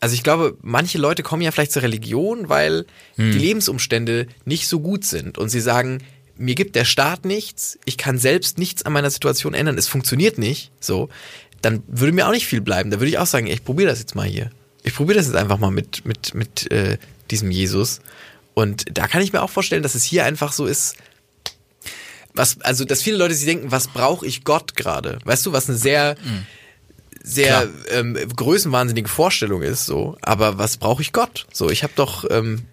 also ich glaube, manche Leute kommen ja vielleicht zur Religion, weil Hm. die Lebensumstände nicht so gut sind und sie sagen, mir gibt der Staat nichts, ich kann selbst nichts an meiner Situation ändern, es funktioniert nicht, so, dann würde mir auch nicht viel bleiben. Da würde ich auch sagen, ich probiere das jetzt mal hier. Ich probiere das jetzt einfach mal mit mit mit äh, diesem Jesus und da kann ich mir auch vorstellen, dass es hier einfach so ist, was also dass viele Leute sich denken, was brauche ich Gott gerade? Weißt du, was eine sehr sehr ähm, größenwahnsinnige Vorstellung ist, so. Aber was brauche ich Gott? So, ich habe doch, ähm,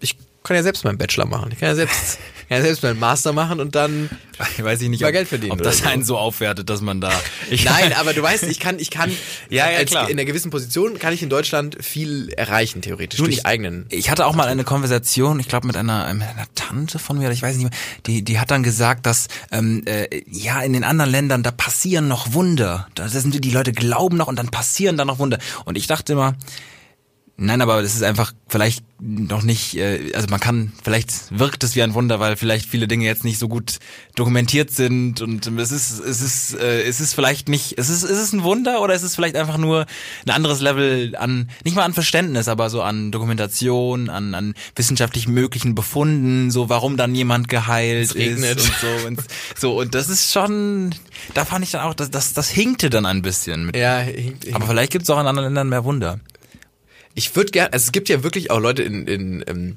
ich kann ja selbst meinen Bachelor machen. Ich kann ja selbst, ja selbst meinen Master machen und dann. Weiß ich nicht, Mal ob, Geld verdienen ob das einen so aufwertet, dass man da. Nein, aber du weißt, ich kann, ich kann, Ja, ja, klar. in einer gewissen Position kann ich in Deutschland viel erreichen, theoretisch, Nun, durch ich, eigenen. Ich hatte auch mal eine Konversation, ich glaube mit einer, mit einer Tante von mir, oder ich weiß nicht mehr, die, die hat dann gesagt, dass ähm, äh, ja in den anderen Ländern da passieren noch Wunder. Da sind die, die Leute glauben noch und dann passieren da noch Wunder. Und ich dachte immer, nein, aber das ist einfach vielleicht noch nicht, äh, also man kann, vielleicht wirkt es wie ein Wunder, weil vielleicht viele Dinge jetzt nicht so gut dokumentiert sind und es ist, es ist, äh, es ist vielleicht nicht, es ist, ist es ein Wunder oder ist es vielleicht einfach nur ein anderes Level an, nicht mal an Verständnis, aber so an Dokumentation, an, an wissenschaftlich möglichen Befunden, so warum dann jemand geheilt ist und so und so und das ist schon, da fand ich dann auch, das, das, das hinkte dann ein bisschen mit. Ja, hinkt, hinkt. Aber vielleicht gibt es auch in anderen Ländern mehr Wunder. Ich würde gerne, also es gibt ja wirklich auch Leute in, in ähm,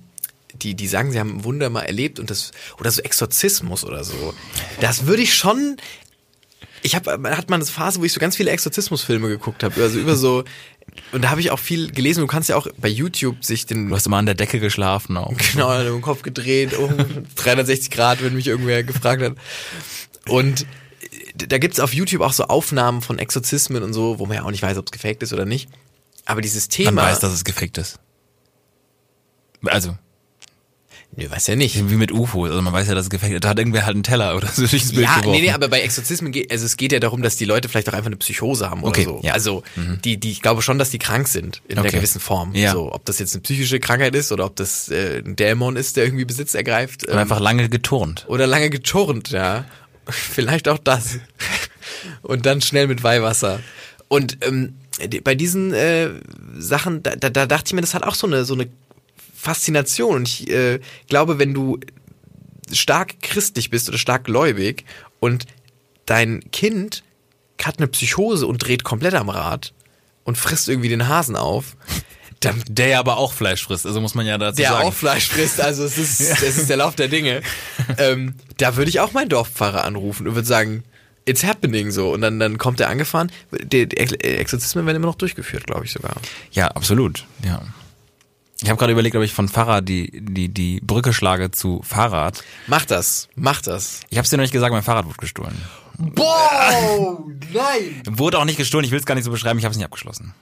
die, die sagen, sie haben ein Wunder mal erlebt und das, oder so Exorzismus oder so. Das würde ich schon, ich habe, hat man das Phase, wo ich so ganz viele Exorzismusfilme geguckt habe, also über so, und da habe ich auch viel gelesen, du kannst ja auch bei YouTube sich den, Du hast immer an der Decke geschlafen auch. genau, den Kopf gedreht, um 360 Grad, wenn mich irgendwer gefragt hat. Und da gibt's auf YouTube auch so Aufnahmen von Exorzismen und so, wo man ja auch nicht weiß, ob es gefaked ist oder nicht. Aber dieses Thema. Man weiß, dass es gefaked ist. Also, Nö, weiß ja nicht. wie mit UFOs. Also man weiß ja, dass es gefaked ist. Da hat irgendwer halt einen Teller oder so durchs Bild Ja, geworfen. nee, nee, aber bei Exorzismen geht, also es geht ja darum, dass die Leute vielleicht auch einfach eine Psychose haben oder Okay, so. ja. Mhm. Also die, die, ich glaube schon, dass die krank sind in einer Okay. gewissen Form. Ja. So, ob das jetzt eine psychische Krankheit ist oder ob das äh, ein Dämon ist, der irgendwie Besitz ergreift. Und ähm, einfach lange geturnt. oder lange geturnt, ja. Vielleicht auch das. Und dann schnell mit Weihwasser. Und ähm, bei diesen äh, Sachen, da, da, da dachte ich mir, das hat auch so eine, so eine Faszination. Und ich äh, glaube, wenn du stark christlich bist oder stark gläubig und dein Kind hat eine Psychose und dreht komplett am Rad und frisst irgendwie den Hasen auf, dann Der ja aber auch Fleisch frisst, also muss man ja dazu der sagen. auch Fleisch frisst, also es ist, es ist der Lauf der Dinge. ähm, da würde ich auch meinen Dorfpfarrer anrufen und würde sagen, it's happening so. Und dann, dann kommt er angefahren. Die, die Exorzismen werden immer noch durchgeführt, glaube ich sogar. Ja, absolut. Ja. Ich habe gerade überlegt, ob ich von Fahrrad die, die, die Brücke schlage zu Fahrrad. Mach das, mach das. Ich habe dir noch nicht gesagt, mein Fahrrad wurde gestohlen. Boah, nein! Wurde auch nicht gestohlen, ich will es gar nicht so beschreiben, ich habe es nicht abgeschlossen.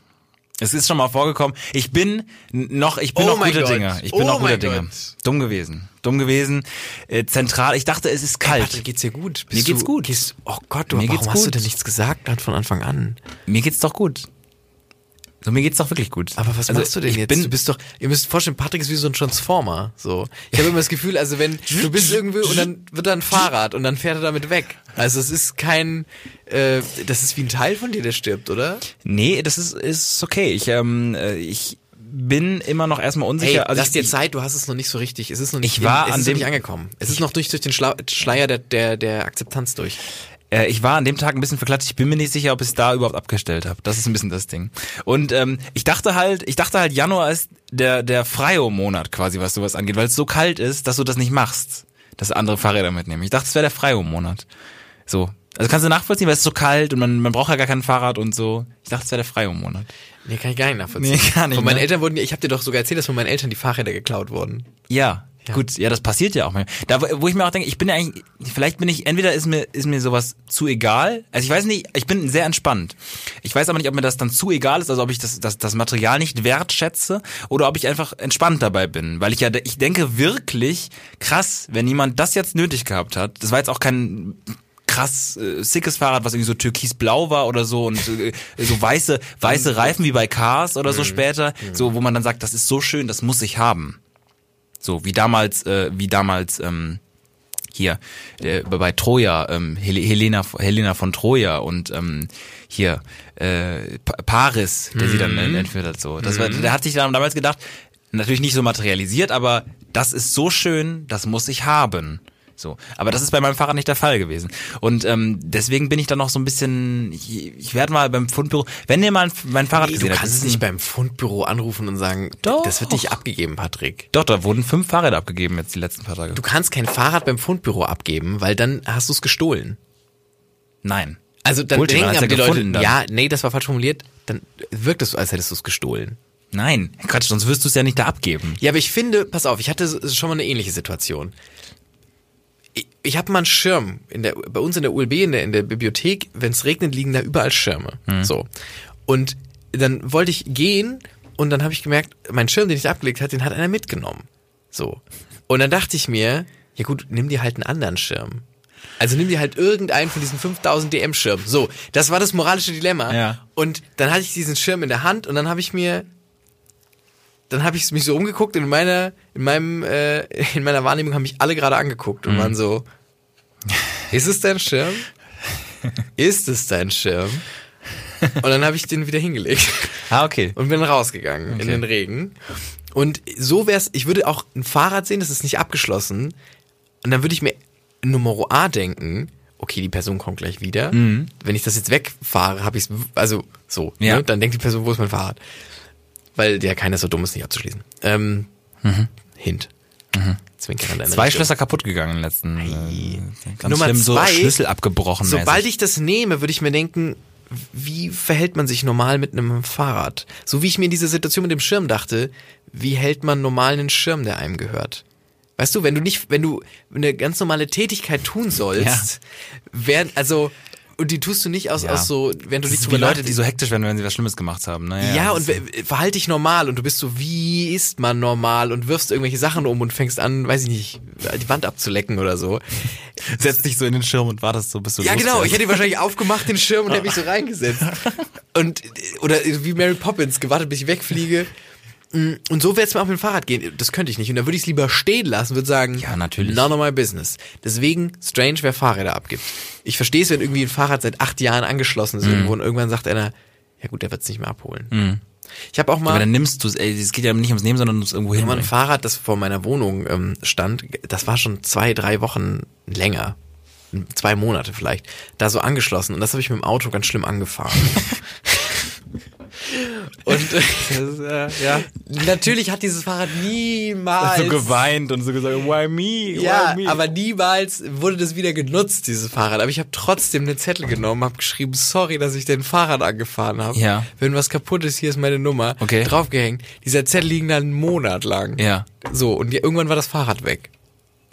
Es ist schon mal vorgekommen. Ich bin noch, ich bin Oh noch guter Gott. Dinge. Ich bin Oh noch guter Dinge. Gott. Dumm gewesen. Dumm gewesen. Äh, zentral. Ich dachte, es ist kalt. Patrick, geht's dir gut? Mir geht's du, gut. Gehst, oh Gott, du, Mir warum geht's hast du gut. denn nichts gesagt von Anfang an? Mir geht's doch gut. So, mir geht's doch wirklich gut. Aber was Also, machst du denn jetzt? Bin, du bist doch, ihr müsst vorstellen, Patrick ist wie so ein Transformer. So, ich habe immer das Gefühl, also wenn du bist irgendwie und dann wird da ein Fahrrad und dann fährt er damit weg. Also es ist kein, äh, das ist wie ein Teil von dir, der stirbt, oder? nee, das ist, ist okay. Ich, ähm, äh, ich bin immer noch erstmal Hey, unsicher. also lass ich, dir Zeit, du hast es noch nicht so richtig. Es ist noch nicht, Ich war es an ist noch dem- nicht angekommen. Es ist noch durch, durch den Schleier der, der, der Akzeptanz durch. Äh, ich war an dem Tag ein bisschen verklatscht. Ich bin mir nicht sicher, ob ich es da überhaupt abgestellt habe. Das ist ein bisschen das Ding. Und ähm, ich dachte halt, ich dachte halt, Januar ist der der Freio-Monat quasi, was sowas angeht, weil es so kalt ist, dass du das nicht machst, dass andere Fahrräder mitnehmen. Ich dachte, es wäre der Freio-Monat. So. Also kannst du nachvollziehen, weil es ist so kalt und man, man braucht ja gar kein Fahrrad und so. Ich dachte, es wäre der Freio-Monat. Nee, kann ich gar nicht nachvollziehen. Nee, gar nicht, Von meinen ne? Eltern wurden, ich habe dir doch sogar erzählt, dass von meinen Eltern die Fahrräder geklaut wurden. Ja, Ja. gut, ja, das passiert ja auch mal. Da, wo- ich mir auch denke, ich bin ja eigentlich, vielleicht bin ich, entweder ist mir, ist mir sowas zu egal. Also ich weiß nicht, ich bin sehr entspannt. Ich weiß aber nicht, ob mir das dann zu egal ist, also ob ich das, das, das Material nicht wertschätze oder ob ich einfach entspannt dabei bin. Weil ich ja, ich denke wirklich, krass, wenn jemand das jetzt nötig gehabt hat, das war jetzt auch kein krass äh, sickes Fahrrad, was irgendwie so türkisblau war oder so und äh, so weiße weiße Reifen wie bei Cars oder so später, so wo man dann sagt, das ist so schön, das muss ich haben. So wie damals, äh, wie damals ähm, hier äh, bei Troja, ähm, Hel Helena, Helena von Troja und ähm, hier äh, Pa- Paris, der sie dann äh, entführt hat. So, das war, der hat sich dann damals gedacht, natürlich nicht so materialisiert, aber das ist so schön, das muss ich haben. So, aber das ist bei meinem Fahrrad nicht der Fall gewesen. Und ähm, deswegen bin ich dann noch so ein bisschen, ich, ich werde mal beim Fundbüro, wenn ihr mal ein- mein Fahrrad Nee, du gesehen habt, kannst das ist nicht beim Fundbüro anrufen und sagen, Doch. das wird nicht abgegeben, Patrick. doch, da wurden fünf Fahrräder abgegeben jetzt die letzten paar Tage. Du kannst kein Fahrrad beim Fundbüro abgeben, weil dann hast du es gestohlen. Nein. Also dann Bullshit, denken die ja Leute, dann. ja, nee, das war falsch formuliert, dann wirkt es so, als hättest du es gestohlen. Nein, Quatsch, sonst wirst du es ja nicht da abgeben. Ja, aber ich finde, pass auf, ich hatte schon mal eine ähnliche Situation. Ich, ich habe mal einen Schirm in der, bei uns in der ULB in der, in der Bibliothek, wenn es regnet, liegen da überall Schirme. So und dann wollte ich gehen und dann habe ich gemerkt, mein Schirm, den ich abgelegt hatte, den hat einer mitgenommen. So und dann dachte ich mir, ja gut, nimm dir halt einen anderen Schirm. Also nimm dir halt irgendeinen von diesen 5000 DM Schirmen. So, das war das moralische Dilemma. Ja. Und dann hatte ich diesen Schirm in der Hand und dann habe ich mir dann habe ich mich so umgeguckt in meiner in meinem äh, in meiner Wahrnehmung haben mich alle gerade angeguckt Mhm. und waren so ist es dein Schirm? ist es dein Schirm? Und dann habe ich den wieder hingelegt Ah, okay. und bin rausgegangen in Okay. den Regen. Und so wär's, ich würde auch ein Fahrrad sehen, das ist nicht abgeschlossen. Und dann würde ich mir Nummer A denken, okay, die Person kommt gleich wieder. Wenn ich das jetzt wegfahre, habe ich es, also so, Ja. ne? dann denkt die Person, wo ist mein Fahrrad? Weil ja keiner so dumm ist, nicht abzuschließen. Ähm, Hint. Zwinkern an deine Zwei Richtung. Schlösser kaputt gegangen in den letzten äh, ganz Nummer schlimm, so zwei, Schlüssel abgebrochen. Sobald mäßig. ich das nehme, würde ich mir denken, wie verhält man sich normal mit einem Fahrrad? So wie ich mir in dieser Situation mit dem Schirm dachte, wie hält man normal einen Schirm, der einem gehört? Weißt du, wenn du nicht, wenn du eine ganz normale Tätigkeit tun sollst, werden, also, und die tust du nicht aus, Ja. aus so, wenn du das nicht drüber wie Leute, die so hektisch werden, wenn sie was Schlimmes gemacht haben. Naja, Ja, das und verhalte dich normal und du bist so, wie ist man normal und wirfst irgendwelche Sachen um und fängst an, weiß ich nicht, die Wand abzulecken oder so. setzt dich so in den Schirm und wartest so, bis du Ja, genau. Ich hätte wahrscheinlich aufgemacht, den Schirm, und hätte mich so reingesetzt. Und, oder wie Mary Poppins, gewartet, bis ich wegfliege. Mm, Und so wäre es mir auf dem Fahrrad gehen. Das könnte ich nicht. Und dann würde ich es lieber stehen lassen, würde sagen, Ja, natürlich. None of my business. Deswegen strange, wer Fahrräder abgibt. Ich verstehe es, wenn irgendwie ein Fahrrad seit acht Jahren angeschlossen Mhm. ist irgendwo und irgendwann sagt einer, ja gut, der wird es nicht mehr abholen. Ich habe auch Aber mal dann nimmst du es, es geht ja nicht ums Nehmen, sondern ums irgendwo immer ein hinbringen. Fahrrad, das vor meiner Wohnung ähm, stand. Das war schon zwei, drei Wochen länger. Zwei Monate vielleicht. Da so angeschlossen. Und das habe ich mit dem Auto ganz schlimm angefahren. Und äh, ja. natürlich hat dieses Fahrrad niemals. so geweint und so gesagt, why me? Ja, why me? aber niemals wurde das wieder genutzt, dieses Fahrrad. Aber ich habe trotzdem einen Zettel genommen, habe geschrieben, sorry, dass ich den Fahrrad angefahren habe. Ja. Wenn was kaputt ist, hier ist meine Nummer. Okay. Draufgehängt. Dieser Zettel liegen dann einen Monat lang. Ja. So, und irgendwann war das Fahrrad weg.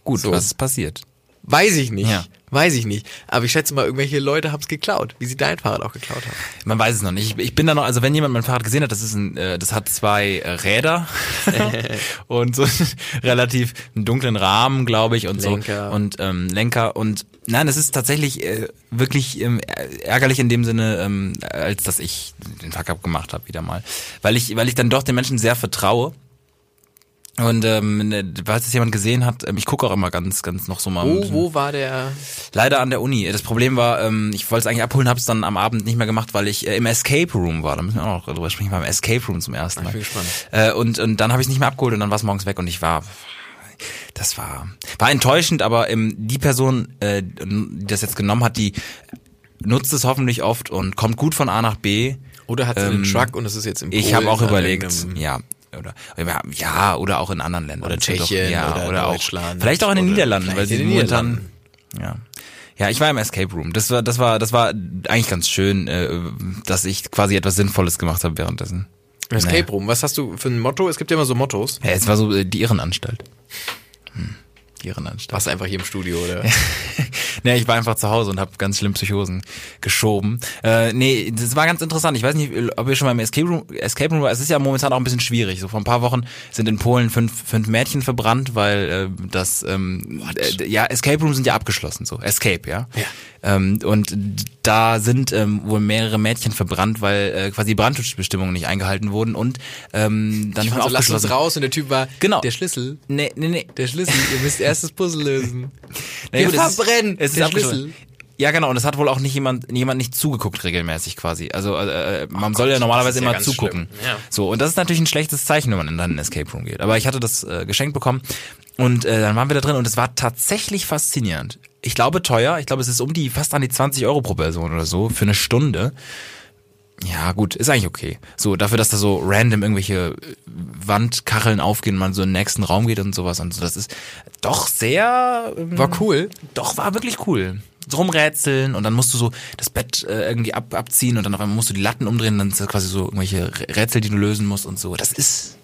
Gut, so. was ist passiert? Weiß ich nicht. Ja. Weiß ich nicht. Aber ich schätze mal, irgendwelche Leute haben es geklaut, wie sie dein Fahrrad auch geklaut haben. Man weiß es noch nicht. Ich, ich bin da noch, also wenn jemand mein Fahrrad gesehen hat, das ist ein, äh, das hat zwei äh, Räder und so einen relativ einen dunklen Rahmen, glaube ich, und Lenker. so und ähm, Lenker und nein, es ist tatsächlich äh, wirklich ähm, ärgerlich in dem Sinne, ähm, als dass ich den Fuck-up gemacht habe wieder mal, weil ich, weil ich dann doch den Menschen sehr vertraue. Und ähm, ne, falls es jemand gesehen hat, ähm, ich gucke auch immer ganz, ganz noch so mal. Wo, wo war der? Leider an der Uni. Das Problem war, ähm, ich wollte es eigentlich abholen, habe es dann am Abend nicht mehr gemacht, weil ich äh, im Escape Room war. Da müssen wir auch noch drüber sprechen. Ich war im Escape Room zum ersten Mal. bin gespannt. Äh, und, und dann habe ich es nicht mehr abgeholt und dann war es morgens weg und ich war, das war, war enttäuschend, aber ähm, die Person, äh, die das jetzt genommen hat, die nutzt es hoffentlich oft und kommt gut von A nach B. Oder hat sie Ähm, einen Truck und es ist jetzt im Ich Polen habe auch überlegt, ja. Oder, ja, oder auch in anderen Ländern. Oder Es gibt Tschechien auch, oder auch, Vielleicht auch in den oder Niederlanden, weil sie momentan, ja. Ja, ich war im Escape Room. Das war, das war, das war eigentlich ganz schön, äh, dass ich quasi etwas Sinnvolles gemacht habe währenddessen. Escape Room. Was hast du für ein Motto? Es gibt ja immer so Mottos. Ja, es war so äh, die Irrenanstalt. Hm. Irrenanstalt. Warst du einfach hier im Studio, oder? nee, ich war einfach zu Hause und habe ganz schlimm Psychosen geschoben. Äh, nee, das war ganz interessant. Ich weiß nicht, ob ihr schon mal im Escape Room, Escape Room war. Es ist ja momentan auch ein bisschen schwierig. So vor ein paar Wochen sind in Polen fünf, fünf Mädchen verbrannt, weil äh, das ähm, äh, ja Escape Rooms sind ja abgeschlossen. So Escape, ja. Ja. Ähm, und da sind ähm, wohl mehrere Mädchen verbrannt, weil äh, quasi die Brandschutzbestimmungen nicht eingehalten wurden und ähm, dann Ich war so, lass uns raus und der Typ war, Genau. der Schlüssel. Nee, nee, nee. Der Schlüssel, ihr müsst erst das Puzzle lösen. Na Wir gut, es ist- verbrennen Es ist. Schlüssel. Ja, genau. Und es hat wohl auch nicht jemand, jemand nicht zugeguckt regelmäßig quasi. Also äh, man soll ja normalerweise ja immer zugucken. Ja. So und das ist natürlich ein schlechtes Zeichen, wenn man in einen Escape Room geht. Aber ich hatte das äh, geschenkt bekommen und äh, dann waren wir da drin und es war tatsächlich faszinierend. Ich glaube teuer. Ich glaube, es ist um die fast an die 20 Euro pro Person oder so für eine Stunde. Ja, gut, ist eigentlich okay. So, dafür, dass da so random irgendwelche äh, Wandkacheln aufgehen, man so in den nächsten Raum geht und sowas und so, das ist doch sehr ähm, War cool. doch, war wirklich cool. So rumrätseln und dann musst du so das Bett äh, irgendwie ab, abziehen und dann auf einmal musst du die Latten umdrehen, dann ist das quasi so irgendwelche Rätsel, die du lösen musst und so. Das ist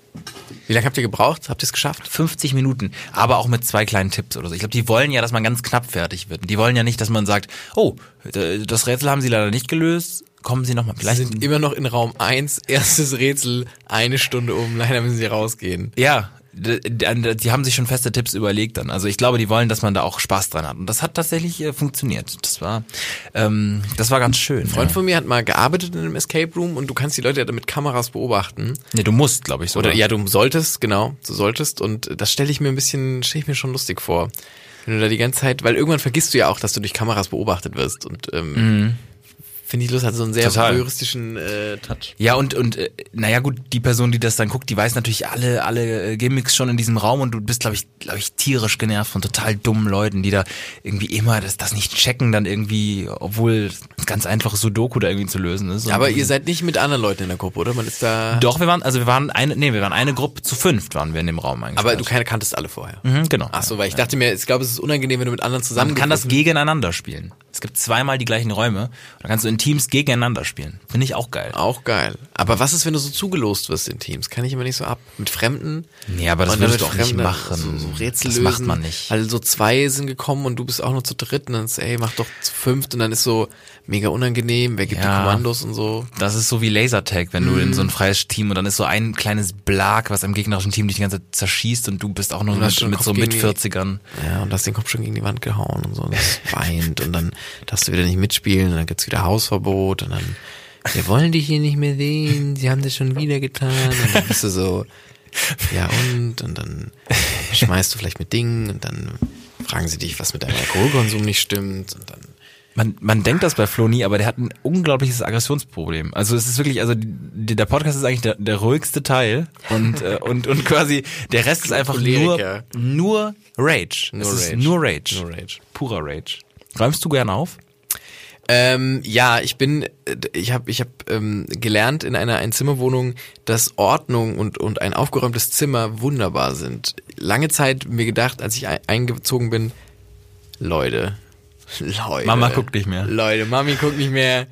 Wie lange habt ihr gebraucht? Habt ihr es geschafft? 50 Minuten, aber auch mit zwei kleinen Tipps oder so. Ich glaube, die wollen ja, dass man ganz knapp fertig wird. Die wollen ja nicht, dass man sagt, oh, das Rätsel haben sie leider nicht gelöst, kommen sie nochmal. Vielleicht sind immer noch in Raum 1, erstes Rätsel, eine Stunde um, leider müssen sie rausgehen. Ja, die haben sich schon feste Tipps überlegt dann. Also ich glaube, die wollen, dass man da auch Spaß dran hat. Und das hat tatsächlich äh, funktioniert. Das war, ähm, das war ganz schön. Ein Freund ja. von mir hat mal gearbeitet in einem Escape Room und du kannst die Leute ja mit Kameras beobachten. Nee, du musst, glaube ich, so. Oder ja, du solltest, genau, du solltest und das stelle ich mir ein bisschen, stelle ich mir schon lustig vor. Wenn du da die ganze Zeit, weil irgendwann vergisst du ja auch, dass du durch Kameras beobachtet wirst und ähm, finde ich lustig, hat so einen sehr Total. voyeuristischen äh, Touch. Ja, und, und äh, naja gut, die Person, die das dann guckt, die weiß natürlich alle, alle äh, Gimmicks schon in diesem Raum und du bist, glaube ich, glaube ich, tierisch genervt von total dummen Leuten, die da irgendwie immer das, das nicht checken, dann irgendwie, obwohl ein ganz einfaches Sudoku da irgendwie zu lösen ist. Aber ihr seid nicht mit anderen Leuten in der Gruppe, oder? Man ist da. Doch, wir waren, also wir waren eine, nee, wir waren eine Gruppe, zu fünft waren wir in dem Raum eigentlich. Aber du keine kanntest alle vorher. Mhm, genau. Ach so, weil ich dachte mir, ich glaube, es ist unangenehm, wenn du mit anderen zusammen Man kann das gegeneinander spielen. Es gibt zweimal die gleichen Räume. Da kannst du in Teams gegeneinander spielen. Finde ich auch geil. Auch geil. Aber was ist, wenn du so zugelost wirst in Teams? Kann ich immer nicht so ab. Mit Fremden? Nee, aber das würdest du auch nicht machen. So, so Rätsel Das lösen. macht man nicht. Weil so zwei sind gekommen und du bist auch nur zu dritt und dann ist, ey, mach doch zu fünft und dann ist so mega unangenehm, wer gibt Ja. die Kommandos und so. Das ist so wie Lasertag, wenn du in Mhm. so ein freies Team und dann ist so ein kleines Blag, was am gegnerischen Team dich die ganze Zeit zerschießt und du bist auch nur mit, mit so mit die- 40ern. Ja, und hast den Kopf schon gegen die Wand gehauen und so und das weint und dann darfst du wieder nicht mitspielen und dann gibt's wieder Hausverbot und dann, wir wollen dich hier nicht mehr sehen, sie haben das schon wieder getan und dann bist du so, ja und, und dann schmeißt du vielleicht mit Dingen und dann fragen sie dich, was mit deinem Alkoholkonsum nicht stimmt und dann Man, man denkt das bei Flo nie, aber der hat ein unglaubliches Aggressionsproblem. Also es ist wirklich, also die, der Podcast ist eigentlich der, der ruhigste Teil und, äh, und, und quasi der Rest ist einfach nur, nur Rage. Nur es Rage. Ist nur Rage. Nur Rage. Purer Rage. Räumst du gern auf? Ähm, ja, ich bin, äh, ich habe ich hab, ähm, gelernt in einer Einzimmerwohnung, dass Ordnung und, und ein aufgeräumtes Zimmer wunderbar sind. Lange Zeit mir gedacht, als ich ein, eingezogen bin, Leute, Leute. Mama guckt nicht mehr. Leute, Mami guckt nicht mehr.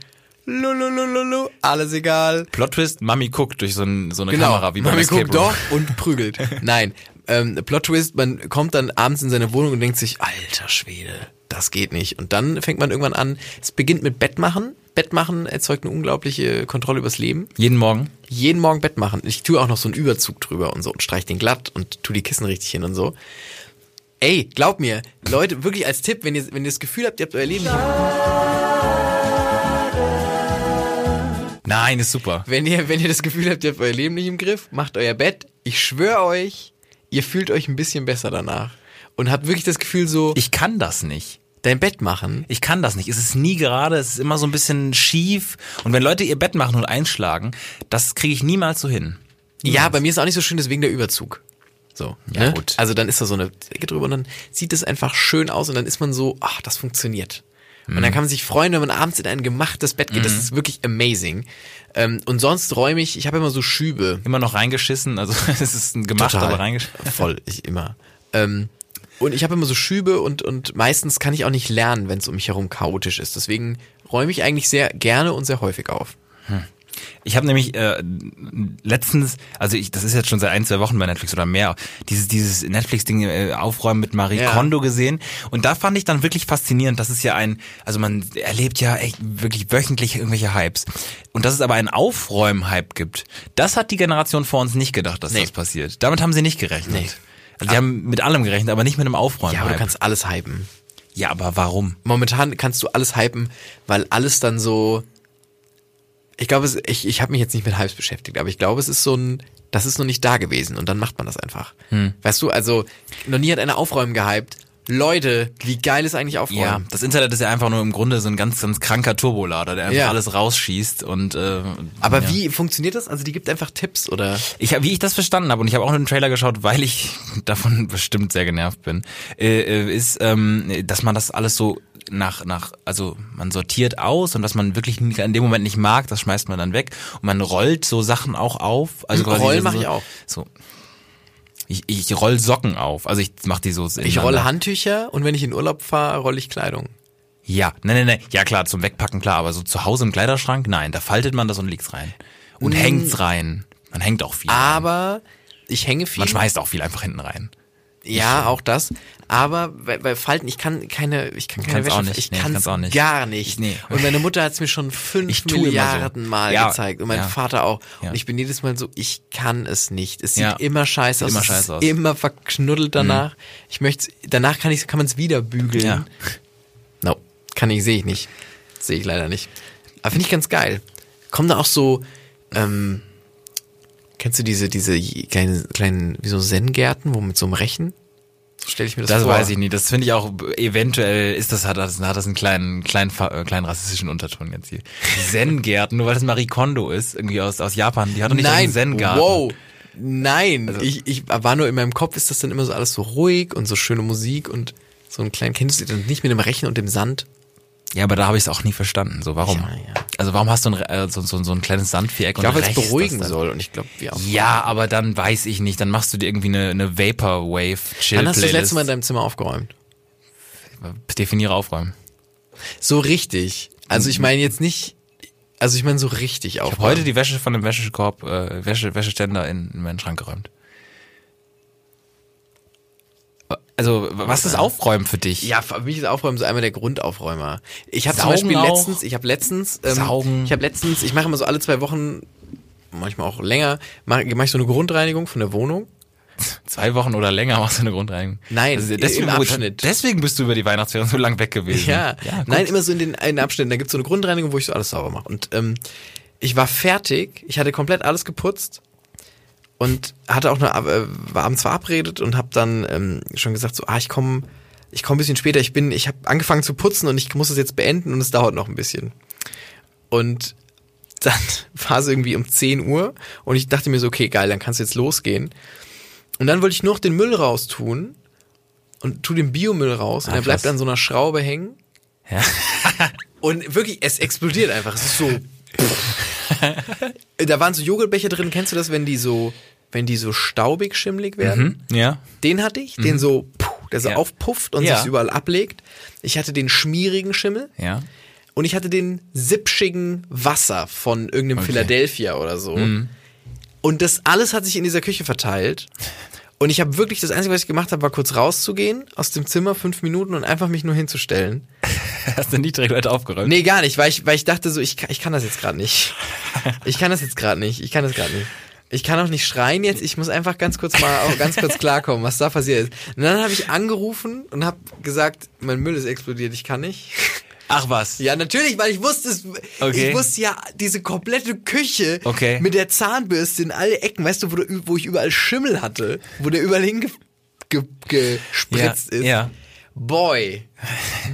Lululululu, alles egal. Plot Twist, Mami guckt durch so, ein, so eine Genau, Kamera, wie beim Mami guckt doch und prügelt. Nein, ähm, Plot Twist, man kommt dann abends in seine Wohnung und denkt sich, alter Schwede, das geht nicht. Und dann fängt man irgendwann an, es beginnt mit Bettmachen. Bettmachen erzeugt eine unglaubliche Kontrolle übers Leben. Jeden Morgen. Jeden Morgen Bett machen. Ich tue auch noch so einen Überzug drüber und so und streich den glatt und tu die Kissen richtig hin und so. Ey, glaub mir, Leute, wirklich als Tipp, wenn ihr, wenn ihr das Gefühl habt, ihr habt euer Leben nicht im Nein, ist super. Wenn ihr, wenn ihr das Gefühl habt, ihr habt euer Leben nicht im Griff, macht euer Bett. Ich schwöre euch, ihr fühlt euch ein bisschen besser danach. Und habt wirklich das Gefühl so, Ich kann das nicht. Dein Bett machen. Ich kann das nicht. Es ist nie gerade, es ist immer so ein bisschen schief. Und wenn Leute ihr Bett machen und einschlagen, das kriege ich niemals so hin. Ja, bei mir ist auch nicht so schön, deswegen der Überzug. So, Ja, ne? gut. Also dann ist da so eine Decke drüber und dann sieht es einfach schön aus und dann ist man so, ach, das funktioniert. Und Mhm. dann kann man sich freuen, wenn man abends in ein gemachtes Bett geht. Das ist wirklich amazing. Ähm, und sonst räume ich, ich habe immer so Schübe. Immer noch reingeschissen, also es ist ein gemacht, Total. aber reingeschissen. Voll, ich immer. Ähm, und ich habe immer so Schübe und, und meistens kann ich auch nicht lernen, wenn es um mich herum chaotisch ist. Deswegen räume ich eigentlich sehr gerne und sehr häufig auf. Ich habe nämlich äh, letztens, also ich, das ist jetzt schon seit ein, zwei Wochen bei Netflix oder mehr, dieses, dieses Netflix-Ding äh, Aufräumen mit Marie Ja. Kondo gesehen. Und da fand ich dann wirklich faszinierend, das ist ja ein, also man erlebt ja echt wirklich wöchentlich irgendwelche Hypes. Und dass es aber einen Aufräumen-Hype gibt, das hat die Generation vor uns nicht gedacht, dass Nee. das passiert. Damit haben sie nicht gerechnet. Nee. Also die haben mit allem gerechnet, aber nicht mit einem Aufräumen. Ja, aber du kannst alles hypen. ja, aber warum? Momentan kannst du alles hypen, weil alles dann so. Ich glaube, es- ich, ich habe mich jetzt nicht mit Hypes beschäftigt, aber ich glaube, es ist so ein, das ist noch nicht da gewesen und dann macht man das einfach. Hm. Weißt du, also noch nie hat einer Aufräumen gehypt. Leute, wie geil ist eigentlich Aufräumen? Ja, das Internet ist ja einfach nur im Grunde so ein ganz, ganz kranker Turbolader, der einfach Ja. alles rausschießt und äh, Aber ja. wie funktioniert das? Also die gibt einfach Tipps oder? Ich, hab- wie ich das verstanden habe, und ich habe auch nur den Trailer geschaut, weil ich davon bestimmt sehr genervt bin, äh, äh, ist, ähm, dass man das alles so nach, nach, also man sortiert aus und was man wirklich in dem Moment nicht mag, das schmeißt man dann weg. Und man rollt so Sachen auch auf. Also quasi rollen so, ich auch. So. Ich, ich roll Socken auf. Also ich mach die so. Ich rolle Handtücher und wenn ich in Urlaub fahre, rolle ich Kleidung. Ja, nein, nein, nein. Ja klar, zum Wegpacken klar, aber so zu Hause im Kleiderschrank, nein, da faltet man das und legt's rein. Und hängt's rein. Man hängt auch viel. rein. Aber ich hänge viel. Man schmeißt auch viel einfach hinten rein. Ja, auch das. Aber bei, bei Falten, ich kann keine, ich kann keine Wäsche, auch nicht. ich Nee, kann kann's auch nicht. gar nicht. Nee. Und meine Mutter hat es mir schon fünf immer so. Milliarden Mal Ja, gezeigt und mein ja. Vater auch. Ja. Und ich bin jedes Mal so, ich kann es nicht. Es sieht immer scheiße Sieht aus. immer es scheiße aus. Mhm. Immer verknuddelt danach. Ich möchte, danach kann ich, kann man es wieder bügeln. No, kann ich, sehe ich nicht. Sehe ich leider nicht. Aber finde ich ganz geil. Kommen da auch so, ähm, kennst du diese, diese kleinen, kleinen, wie so Zen-Gärten, wo mit so einem Rechen? So stelle ich mir das, Das vor. weiß ich nicht. Das finde ich auch, eventuell ist das, hat das, hat das einen kleinen, kleinen, äh, kleinen rassistischen Unterton jetzt hier. Zen-Gärten, nur weil das Marie Kondo ist, irgendwie aus, aus Japan, die hat doch nicht Nein, einen Zen-Garten. wow. Nein, Also ich, ich war nur in meinem Kopf, ist das dann immer so alles so ruhig und so schöne Musik und so ein kleinen, kennst du das nicht mit dem Rechen und dem Sand? Ja, aber da habe ich es auch nie verstanden. So, warum? Ja, ja. Also warum hast du ein, äh, so, so, so ein kleines Sandviereck Ich glaube, weil es rächst das beruhigen dann? soll und ich glaube, wir auch. Ja, aber dann weiß ich nicht. Dann machst du dir irgendwie eine, eine Vaporwave chill Wann hast du das letzte Mal in deinem Zimmer aufgeräumt? Definiere aufräumen. So richtig. Also ich meine jetzt nicht, also ich meine so richtig Ich habe aufräumen. heute die Wäsche von dem Wäschekorb, äh, Wäsche, Wäscheständer in, in meinen Schrank geräumt. Also, was ist Aufräumen für dich? Ja, für mich ist Aufräumen so einmal der Grundaufräumer. Ich habe zum Beispiel auch? letztens, ich habe letztens, ähm, Saugen. ich habe letztens, ich mache immer so alle zwei Wochen, manchmal auch länger, mache mach ich so eine Grundreinigung von der Wohnung. Zwei Wochen oder länger machst du eine Grundreinigung. Nein, deswegen, im Abschnitt. Deswegen bist du über die Weihnachtsferien so lang weg gewesen. Ja, gut. nein, immer so in den, in den Abschnitten. Da gibt's so eine Grundreinigung, wo ich so alles sauber mache. Und ähm, ich war fertig, ich hatte komplett alles geputzt und hatte auch eine, äh, war abends verabredet und habe dann ähm, schon gesagt, so, ah, ich komme ich komme ein bisschen später, ich bin, ich habe angefangen zu putzen und ich muss es jetzt beenden und es dauert noch ein bisschen. Und dann war es irgendwie um 10 Uhr und ich dachte mir so, okay, geil, dann kannst du jetzt losgehen. Und dann wollte ich nur noch den Müll raustun und tu den Biomüll raus und Ah, er bleibt an so einer Schraube hängen. Ja. Und wirklich, es explodiert einfach. Es ist so. da waren so Joghurtbecher drin. Kennst du das, wenn die so, wenn die so staubig, schimmlig werden? Ja. Den hatte ich, den so, puh, der so Ja. aufpufft und Ja. sich überall ablegt. Ich hatte den schmierigen Schimmel Ja. und ich hatte den sipschigen Wasser von irgendeinem Okay. Philadelphia oder so. Und das alles hat sich in dieser Küche verteilt. Und ich habe wirklich, das Einzige, was ich gemacht habe, war kurz rauszugehen aus dem Zimmer, fünf Minuten und einfach mich nur hinzustellen. Hast du nicht direkt Leute aufgeräumt? Nee, gar nicht, weil ich, weil ich dachte so, ich, kann- ich kann das jetzt gerade nicht. Ich kann das jetzt gerade nicht. Ich kann das gerade nicht. Ich kann auch nicht schreien jetzt. Ich muss einfach ganz kurz mal auch ganz kurz klarkommen, was da passiert ist. Und dann habe ich angerufen und habe gesagt, mein Müll ist explodiert. Ich kann nicht. Ach was. Ja, natürlich, weil ich wusste es. Okay. Ich wusste ja diese komplette Küche Okay. mit der Zahnbürste in alle Ecken, weißt du, wo, du, wo ich überall Schimmel hatte, wo der überall hingespritzt ge, gespritzt Ja, ist. ja. Boy,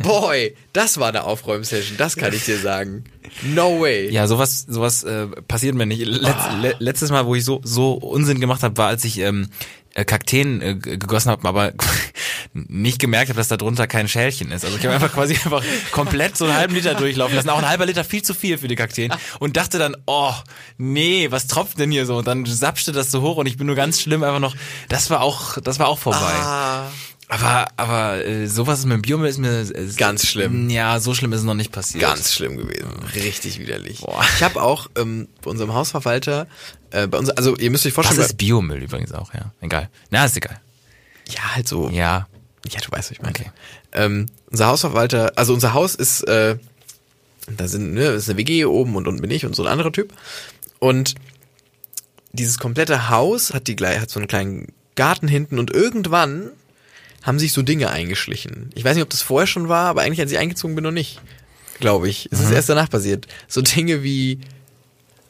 boy, das war eine Aufräumsession, das kann ich dir sagen. No way. Ja, sowas, sowas äh, passiert mir nicht. Letz, Ah. le, letztes Mal, wo ich so so Unsinn gemacht habe, war, als ich ähm, äh, Kakteen äh, gegossen habe, aber nicht gemerkt habe, dass da drunter kein Schälchen ist. Also ich habe einfach quasi einfach komplett so einen halben Liter durchlaufen lassen. Auch ein halber Liter viel zu viel für die Kakteen. Und dachte dann, oh, nee, was tropft denn hier so? Und dann sapschte das so hoch und ich bin nur ganz schlimm einfach noch, das war auch, das war auch vorbei. Ah, Aber, aber äh, sowas mit dem Biomüll ist mir äh, Ganz schlimm. Ja, so schlimm ist es noch nicht passiert. ganz schlimm gewesen. Richtig widerlich. Ich habe auch ähm, bei unserem Hausverwalter, äh, bei uns, also ihr müsst euch vorstellen, ist Biomüll übrigens auch, ja. Egal. Na, ist egal. ja halt so. Ja. Ja, du weißt, was ich meine. Okay. Ähm, unser Hausverwalter, also unser Haus ist, äh, da sind, ne, ist eine WG oben und unten bin ich und so ein anderer Typ. Und dieses komplette Haus hat die hat so einen kleinen Garten hinten und irgendwann haben sich so Dinge eingeschlichen. Ich weiß nicht, ob das vorher schon war, aber eigentlich als ich eingezogen bin noch nicht. Glaube ich. Es ist erst danach passiert. So Dinge wie,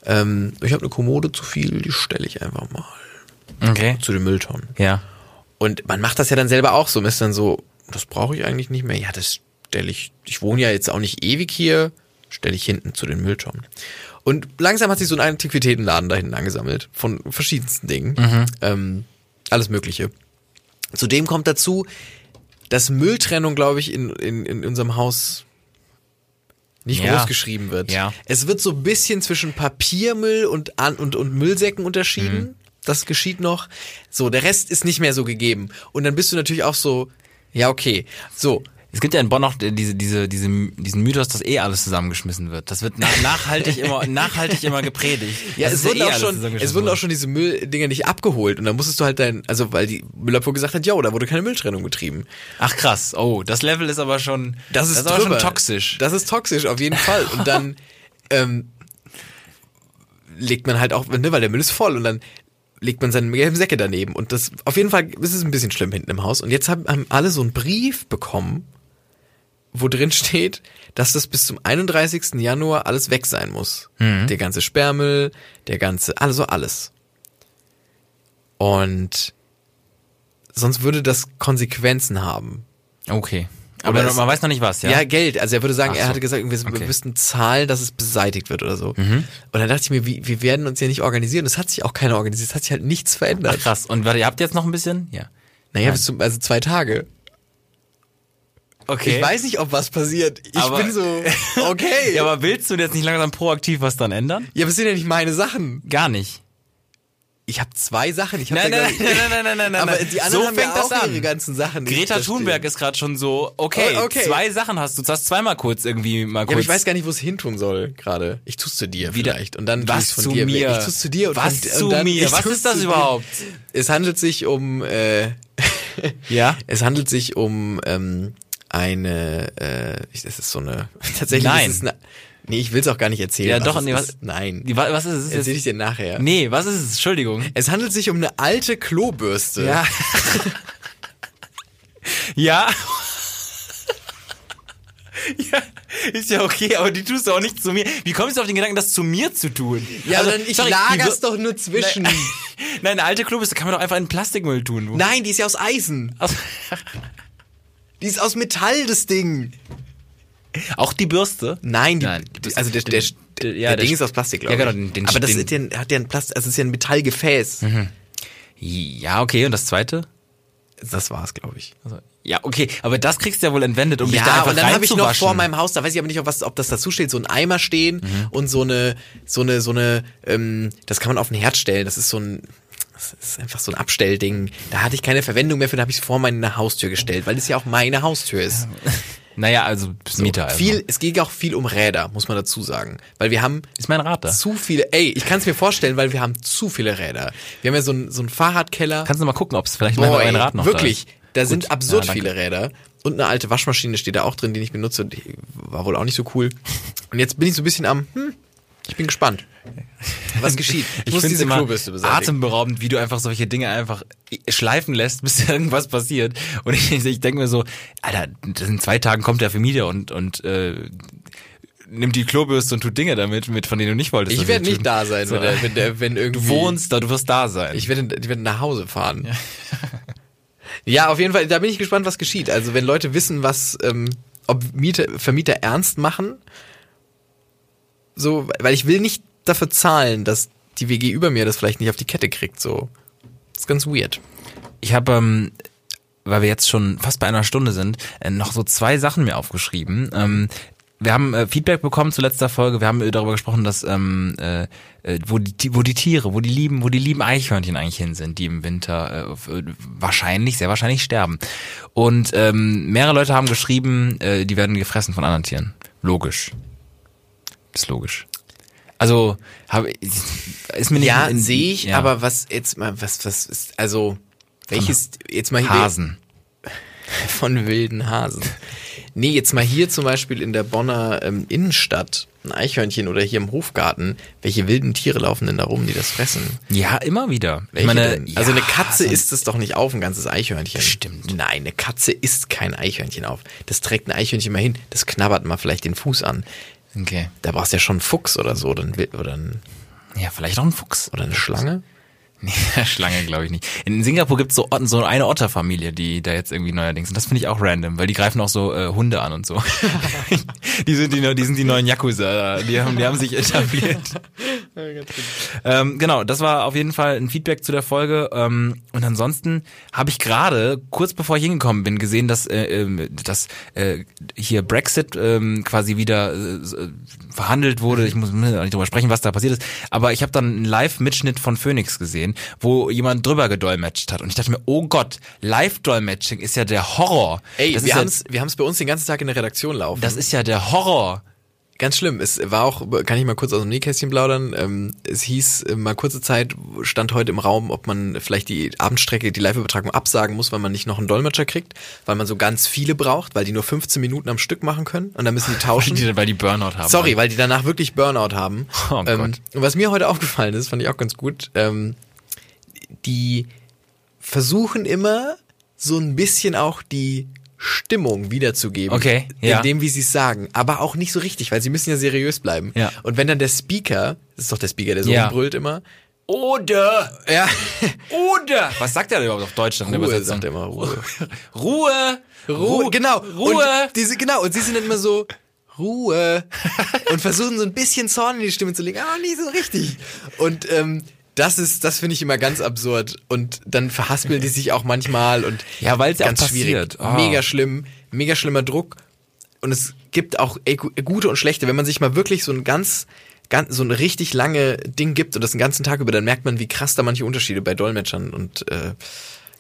ähm, ich habe eine Kommode zu viel, die stelle ich einfach mal Okay. zu den Mülltonnen. Ja. Und man macht das ja dann selber auch so. Man ist dann so, das brauche ich eigentlich nicht mehr. Ja, das stelle ich, ich wohne ja jetzt auch nicht ewig hier, stelle ich hinten zu den Mülltonnen. Und langsam hat sich so ein Antiquitätenladen da hinten angesammelt, von verschiedensten Dingen. Ähm, alles Mögliche. Zudem kommt dazu, dass Mülltrennung, glaube ich, in, in, in unserem Haus nicht Ja. groß geschrieben wird. Ja. Es wird so ein bisschen zwischen Papiermüll und, An und, und Müllsäcken unterschieden. Das geschieht noch. So, der Rest ist nicht mehr so gegeben. Und dann bist du natürlich auch so, ja, okay. So, Es gibt ja in Bonn auch diese, diese, diese, diesen Mythos, dass eh alles zusammengeschmissen wird. Das wird nach, nachhaltig immer, nachhaltig immer gepredigt. Ja, Das es ist wurden, eh auch schon, es wurden auch schon diese Mülldinger nicht abgeholt. Und dann musstest du halt dein, also weil die Müllabfuhr gesagt hat, ja, da wurde keine Mülltrennung betrieben. Ach krass. Oh, das Level ist aber schon, Das ist, aber schon drüber. toxisch. Das ist toxisch, auf jeden Fall. Und dann ähm, legt man halt auch, ne, weil der Müll ist voll und dann legt man seine gelben Säcke daneben. Und das, auf jeden Fall ist es ein bisschen schlimm hinten im Haus. Und jetzt haben, haben alle so einen Brief bekommen, wo drin steht, dass das bis zum 31. Januar alles weg sein muss. Der ganze Sperrmüll, der ganze, also alles. Und sonst würde das Konsequenzen haben. Okay. Aber es- man weiß noch nicht was, ja? Ja, Geld. Also er würde sagen, Ach er so. hatte gesagt, wir, Okay. Mhm. müssten zahlen, dass es beseitigt wird oder so. Und dann dachte ich mir, wie, wir werden uns ja nicht organisieren. Es hat sich auch keiner organisiert. Es hat sich halt nichts verändert. Ach, krass. Und warte, ihr habt jetzt noch ein bisschen? Ja. naja, bis zum, also zwei Tage. Okay. Ich weiß nicht, ob was passiert. Ich Aber- bin so, okay. Ja, aber willst du jetzt nicht langsam proaktiv was dann ändern? ja, aber es sind ja nicht meine Sachen. Gar nicht. Ich habe zwei Sachen. Ich hab Nein, ja nein, nein, nein, nein, nein, nein, nein. Aber die anderen so haben fängt ja das auch an. ihre ganzen Sachen. Greta Thunberg ist gerade schon so, okay, Oh, okay. zwei Sachen hast du. Du hast zweimal kurz irgendwie mal Ja, kurz. aber ich weiß gar nicht, wo es hintun soll gerade. Ich tu's zu dir Wieder- vielleicht. Und dann was von zu dir mir? Weg. Ich tu's zu dir. Und Was von, zu und dann, mir? Was ist das zu dir. überhaupt? Es handelt sich um äh, ja? Es handelt sich um ähm, eine, äh, es ist so eine, tatsächlich Nein. ist es eine, nee, ich will es auch gar nicht erzählen. Ja, was doch, es nee, was- ist. Nein, was ist es? Erzähl ich dir nachher. Nee, was ist es? Entschuldigung. Es handelt sich um eine alte Klobürste. Ja. ja. ja, ist ja okay, aber die tust du auch nicht zu mir. Wie kommst du auf den Gedanken, das zu mir zu tun? Ja, Also, dann, ich sorry, lager's wir- doch nur zwischen. Nein, Nein, eine alte Klobürste kann man doch einfach in Plastikmüll tun. Nein, die ist ja aus Eisen. Also- Die ist aus Metall, das Ding. Auch die Bürste? Nein, die, Nein, die, also der, der, der, ja, der Ding ist aus Plastik, Ja, glaube genau, ich. den- den- Aber das ist ja, ein- hat ja ein Plast, also ist ja ein Metallgefäß. Ja, okay, und das zweite? Das war's, glaube ich. Also, ja, okay, aber das kriegst du ja wohl entwendet, um dich da Ja, einfach und dann habe ich noch vor meinem Haus, da weiß ich aber nicht, ob, was, ob das dazu steht, so ein Eimer stehen Mhm. und so eine, so eine, so eine, ähm, das kann man auf den Herd stellen. Das ist so ein, das ist einfach so ein Abstellding. Da hatte ich keine Verwendung mehr für, da habe ich es vor meine Haustür gestellt, weil es ja auch meine Haustür ist. Naja, also bis Mieter. Also. Viel, es ging auch viel um Räder, muss man dazu sagen. Weil wir haben Ist mein Rat da. zu viele, ey, ich kann es mir vorstellen, weil wir haben zu viele Räder. Wir haben ja so einen, so einen Fahrradkeller. Kannst du mal gucken, ob es vielleicht Boah, mein ey, Rad noch wirklich, da ist. da Gut. sind absurd Ja, viele Räder. Und eine alte Waschmaschine steht da auch drin, die ich benutze. Die war wohl auch nicht so cool. Und jetzt bin ich so ein bisschen am, hm, ich bin gespannt. Was geschieht? Ich muss finde diese immer Klobürste beseitigen. atemberaubend, wie du einfach solche Dinge einfach schleifen lässt, bis irgendwas passiert. Und ich, ich denke mir so, Alter, in zwei Tagen kommt der Vermieter und und äh, nimmt die Klobürste und tut Dinge damit, mit von denen du nicht wolltest. Ich werde nicht tun. da sein, So. wenn, der, wenn, der, wenn irgendwie... Du wohnst da, du wirst da sein. Ich werde, ich werde nach Hause fahren. Ja. auf jeden Fall, da bin ich gespannt, was geschieht. Also wenn Leute wissen, was, ähm, ob Mieter, Vermieter ernst machen, so, weil ich will nicht dafür zahlen, dass die WG über mir das vielleicht nicht auf die Kette kriegt, so. Das ist ganz weird. Ich habe, ähm, weil wir jetzt schon fast bei einer Stunde sind, äh, noch so zwei Sachen mir aufgeschrieben. Ähm, wir haben äh, Feedback bekommen zu letzter Folge. Wir haben äh, darüber gesprochen, dass ähm, äh, äh, wo die wo die Tiere, wo die lieben, wo die lieben Eichhörnchen eigentlich hin sind, die im Winter äh, äh, wahrscheinlich, sehr wahrscheinlich sterben. Und ähm, mehrere Leute haben geschrieben, äh, die werden gefressen von anderen Tieren. Logisch. Ist logisch. Also habe ist mir nicht Ja, sehe ich, ja. aber was jetzt mal, was, was ist, also, welches, jetzt mal hier, Hasen. von wilden Hasen. Nee, jetzt mal hier zum Beispiel in der Bonner ähm, Innenstadt, ein Eichhörnchen oder hier im Hofgarten, welche wilden Tiere laufen denn da rum, die das fressen? Ja, immer wieder. Meine, denn? also eine ja, Katze so- isst es doch nicht auf, ein ganzes Eichhörnchen. Stimmt. Nein, eine Katze isst kein Eichhörnchen auf. Das trägt ein Eichhörnchen mal hin, das knabbert mal vielleicht den Fuß an. Okay. Da brauchst du ja schon einen Fuchs oder so, oder, ein, oder, ein, Ja, vielleicht auch ein Fuchs. oder eine Schlange. Nee, Schlange glaube ich nicht. In Singapur gibt's so, Otten- so eine Otterfamilie, die da jetzt irgendwie neuerdings. Und das finde ich auch random, weil die greifen auch so äh, Hunde an und so. die sind die, die sind die neuen Yakuza. Die haben, die haben sich etabliert. ähm, genau, das war auf jeden Fall ein Feedback zu der Folge. Ähm, und ansonsten habe ich gerade, kurz bevor ich hingekommen bin, gesehen, dass, äh, ähm, dass äh, hier Brexit ähm, quasi wieder äh, verhandelt wurde. Ich muss nicht drüber sprechen, was da passiert ist. Aber ich habe dann einen Live-Mitschnitt von Phoenix gesehen, wo jemand drüber gedolmetscht hat. Und ich dachte mir, oh Gott, Live-Dolmetsching ist ja der Horror. Ey, das wir ja, haben's, wir haben's bei uns den ganzen Tag in der Redaktion laufen. das ist ja der Horror. Ganz schlimm. Es war auch, kann ich mal kurz aus dem Nähkästchen plaudern. Ähm, es hieß äh, mal kurze Zeit, stand heute im Raum, ob man vielleicht die Abendstrecke, die Live-Übertragung absagen muss, weil man nicht noch einen Dolmetscher kriegt, weil man so ganz viele braucht, weil die nur 15 Minuten am Stück machen können und dann müssen die tauschen. Die, weil die Burnout haben. Sorry, weil die danach wirklich Burnout haben. Oh ähm, Gott. Und was mir heute aufgefallen ist, fand ich auch ganz gut, ähm, die versuchen immer so ein bisschen auch die Stimmung wiederzugeben. Okay, ja. In dem, wie sie es sagen. Aber auch nicht so richtig, weil sie müssen ja seriös bleiben. Ja. Und wenn dann der Speaker, das ist doch der Speaker, der so Ja. rumbrüllt immer. Oder, Ja. oder. Was sagt er überhaupt auf Deutsch? dann Ruhe, Übersetzung? sagt er immer, Ruhe. Ruhe. Ruhe, genau. Ruhe. Und diese, genau. Und sie sind dann immer so, Ruhe. und versuchen so ein bisschen Zorn in die Stimme zu legen, aber nicht so richtig. Und, ähm, das ist, das finde ich immer ganz absurd. Und dann verhaspeln die sich auch manchmal und Ja, weil's ja ganz auch schwierig. passiert. Ah. Mega schlimm, mega schlimmer Druck. Und es gibt auch ey, gute und schlechte. Wenn man sich mal wirklich so ein ganz, ganz, so ein richtig lange Ding gibt und das den ganzen Tag über, dann merkt man, wie krass da manche Unterschiede bei Dolmetschern und äh,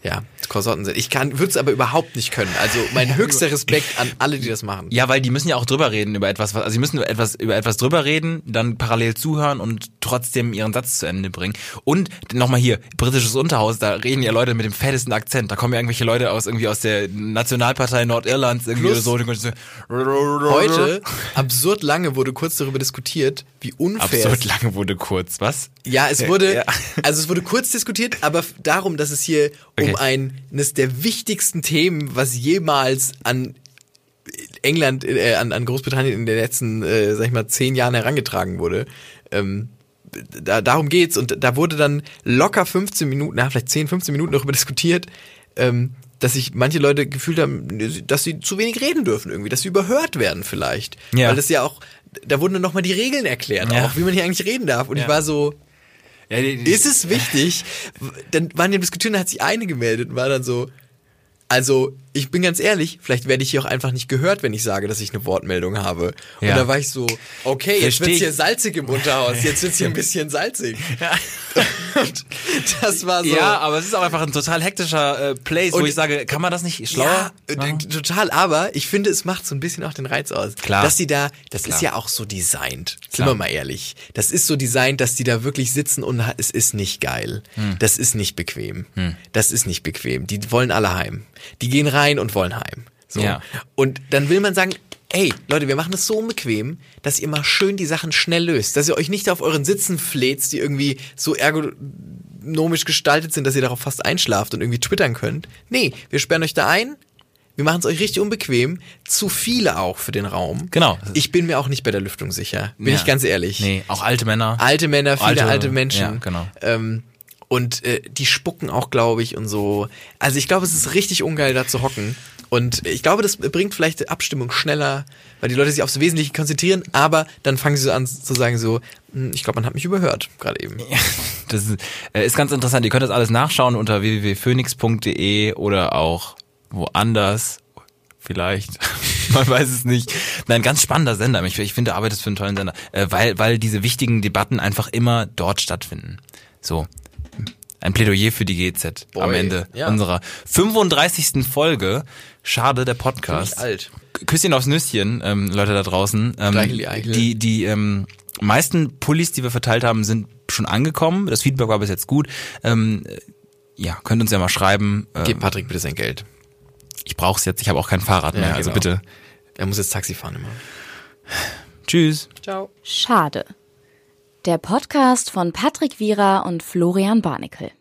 ja, Konsorten sind. Ich kann, würde es aber überhaupt nicht können. Also mein höchster Respekt an alle, die das machen. Ja, weil die müssen ja auch drüber reden über etwas, was- also sie müssen über etwas, über etwas drüber reden, dann parallel zuhören und trotzdem ihren Satz zu Ende bringen. Und nochmal hier, britisches Unterhaus, da reden ja Leute mit dem fettesten Akzent. Da kommen ja irgendwelche Leute aus irgendwie aus der Nationalpartei Nordirlands irgendwie Plus- oder so. Heute, absurd lange, wurde kurz darüber diskutiert, wie unfair Absurd lange wurde kurz, was? Ja, es wurde, Ja. also es wurde kurz diskutiert, aber darum, dass es hier um Okay. eines der wichtigsten Themen, was jemals an England, äh, an, an Großbritannien in den letzten, äh, sag ich mal, zehn Jahren herangetragen wurde. Ähm, da, darum geht's und da wurde dann locker 15 Minuten, na, vielleicht 10, 15 Minuten darüber diskutiert, ähm, dass sich manche Leute gefühlt haben, dass sie zu wenig reden dürfen irgendwie, dass sie überhört werden vielleicht. Ja. Weil das ja auch, da wurden dann nochmal die Regeln erklärt, Ja. auch wie man hier eigentlich reden darf. Und ich Ja. war so, Ja, die, die, ist es wichtig? Dann waren die Diskutieren, da hat sich eine gemeldet und war dann so, also ich bin ganz ehrlich, vielleicht werde ich hier auch einfach nicht gehört, wenn ich sage, dass ich eine Wortmeldung habe. Ja. Und da war ich so, okay, jetzt Versteh wird's hier salzig im Unterhaus, jetzt wird's hier ein bisschen salzig. Das war so. ja, aber es ist auch einfach ein total hektischer äh, Place, wo Und- ich sage, kann man das nicht schlauer? Ja, machen? äh, total, aber ich finde, es macht so ein bisschen auch den Reiz aus. Klar. Dass die da, das Klar. ist ja auch so designt. Sind wir mal ehrlich. Das ist so designt, dass die da wirklich sitzen und es ist nicht geil. Hm. Das ist nicht bequem. Das ist nicht bequem. Die wollen alle heim. Die gehen rein und wollen heim. So. Ja. Und dann will man sagen, ey, Leute, wir machen das so unbequem, dass ihr mal schön die Sachen schnell löst. Dass ihr euch nicht auf euren Sitzen fläzt, die irgendwie so ergonomisch gestaltet sind, dass ihr darauf fast einschlaft und irgendwie twittern könnt. Nee, wir sperren euch da ein. Wir machen es euch richtig unbequem. Zu viele auch für den Raum. Genau. Ich bin mir auch nicht bei der Lüftung sicher. Bin Ja. ich ganz ehrlich. Nee, auch alte Männer. Alte Männer, viele alte, Alte- Menschen. ja, genau. Ähm, und äh, die spucken auch, glaube ich, und so. Also ich glaube, es ist richtig ungeil, da zu hocken. Und ich glaube, das bringt vielleicht die Abstimmung schneller, weil die Leute sich aufs Wesentliche konzentrieren, aber dann fangen sie so an zu sagen so, "Hm, ich glaube, man hat mich überhört, gerade eben. Das ist, äh, ist ganz interessant. Ihr könnt das alles nachschauen unter www.phoenix.de oder auch woanders. Vielleicht. Man weiß es nicht. Nein, ganz spannender Sender. Ich, ich finde, du arbeitest für einen tollen Sender. Äh, weil, weil diese wichtigen Debatten einfach immer dort stattfinden. So. Ein Plädoyer für die GZ Boy, am Ende ja. unserer 35. Folge. Schade, der Podcast. Ziemlich alt. Küsschen aufs Nüsschen, ähm, Leute da draußen. Ähm, Eichel. die die ähm, meisten Pullis, die wir verteilt haben, sind schon angekommen. Das Feedback war bis jetzt gut. Ähm, äh, ja, könnt uns ja mal schreiben. Ähm, Gib Patrick bitte sein Geld. ich brauch's jetzt, ich habe auch kein Fahrrad mehr, also genau. bitte. Er muss jetzt Taxi fahren immer. Tschüss. Ciao. Schade. Der Podcast von Patrick Wierer und Florian Barnikel.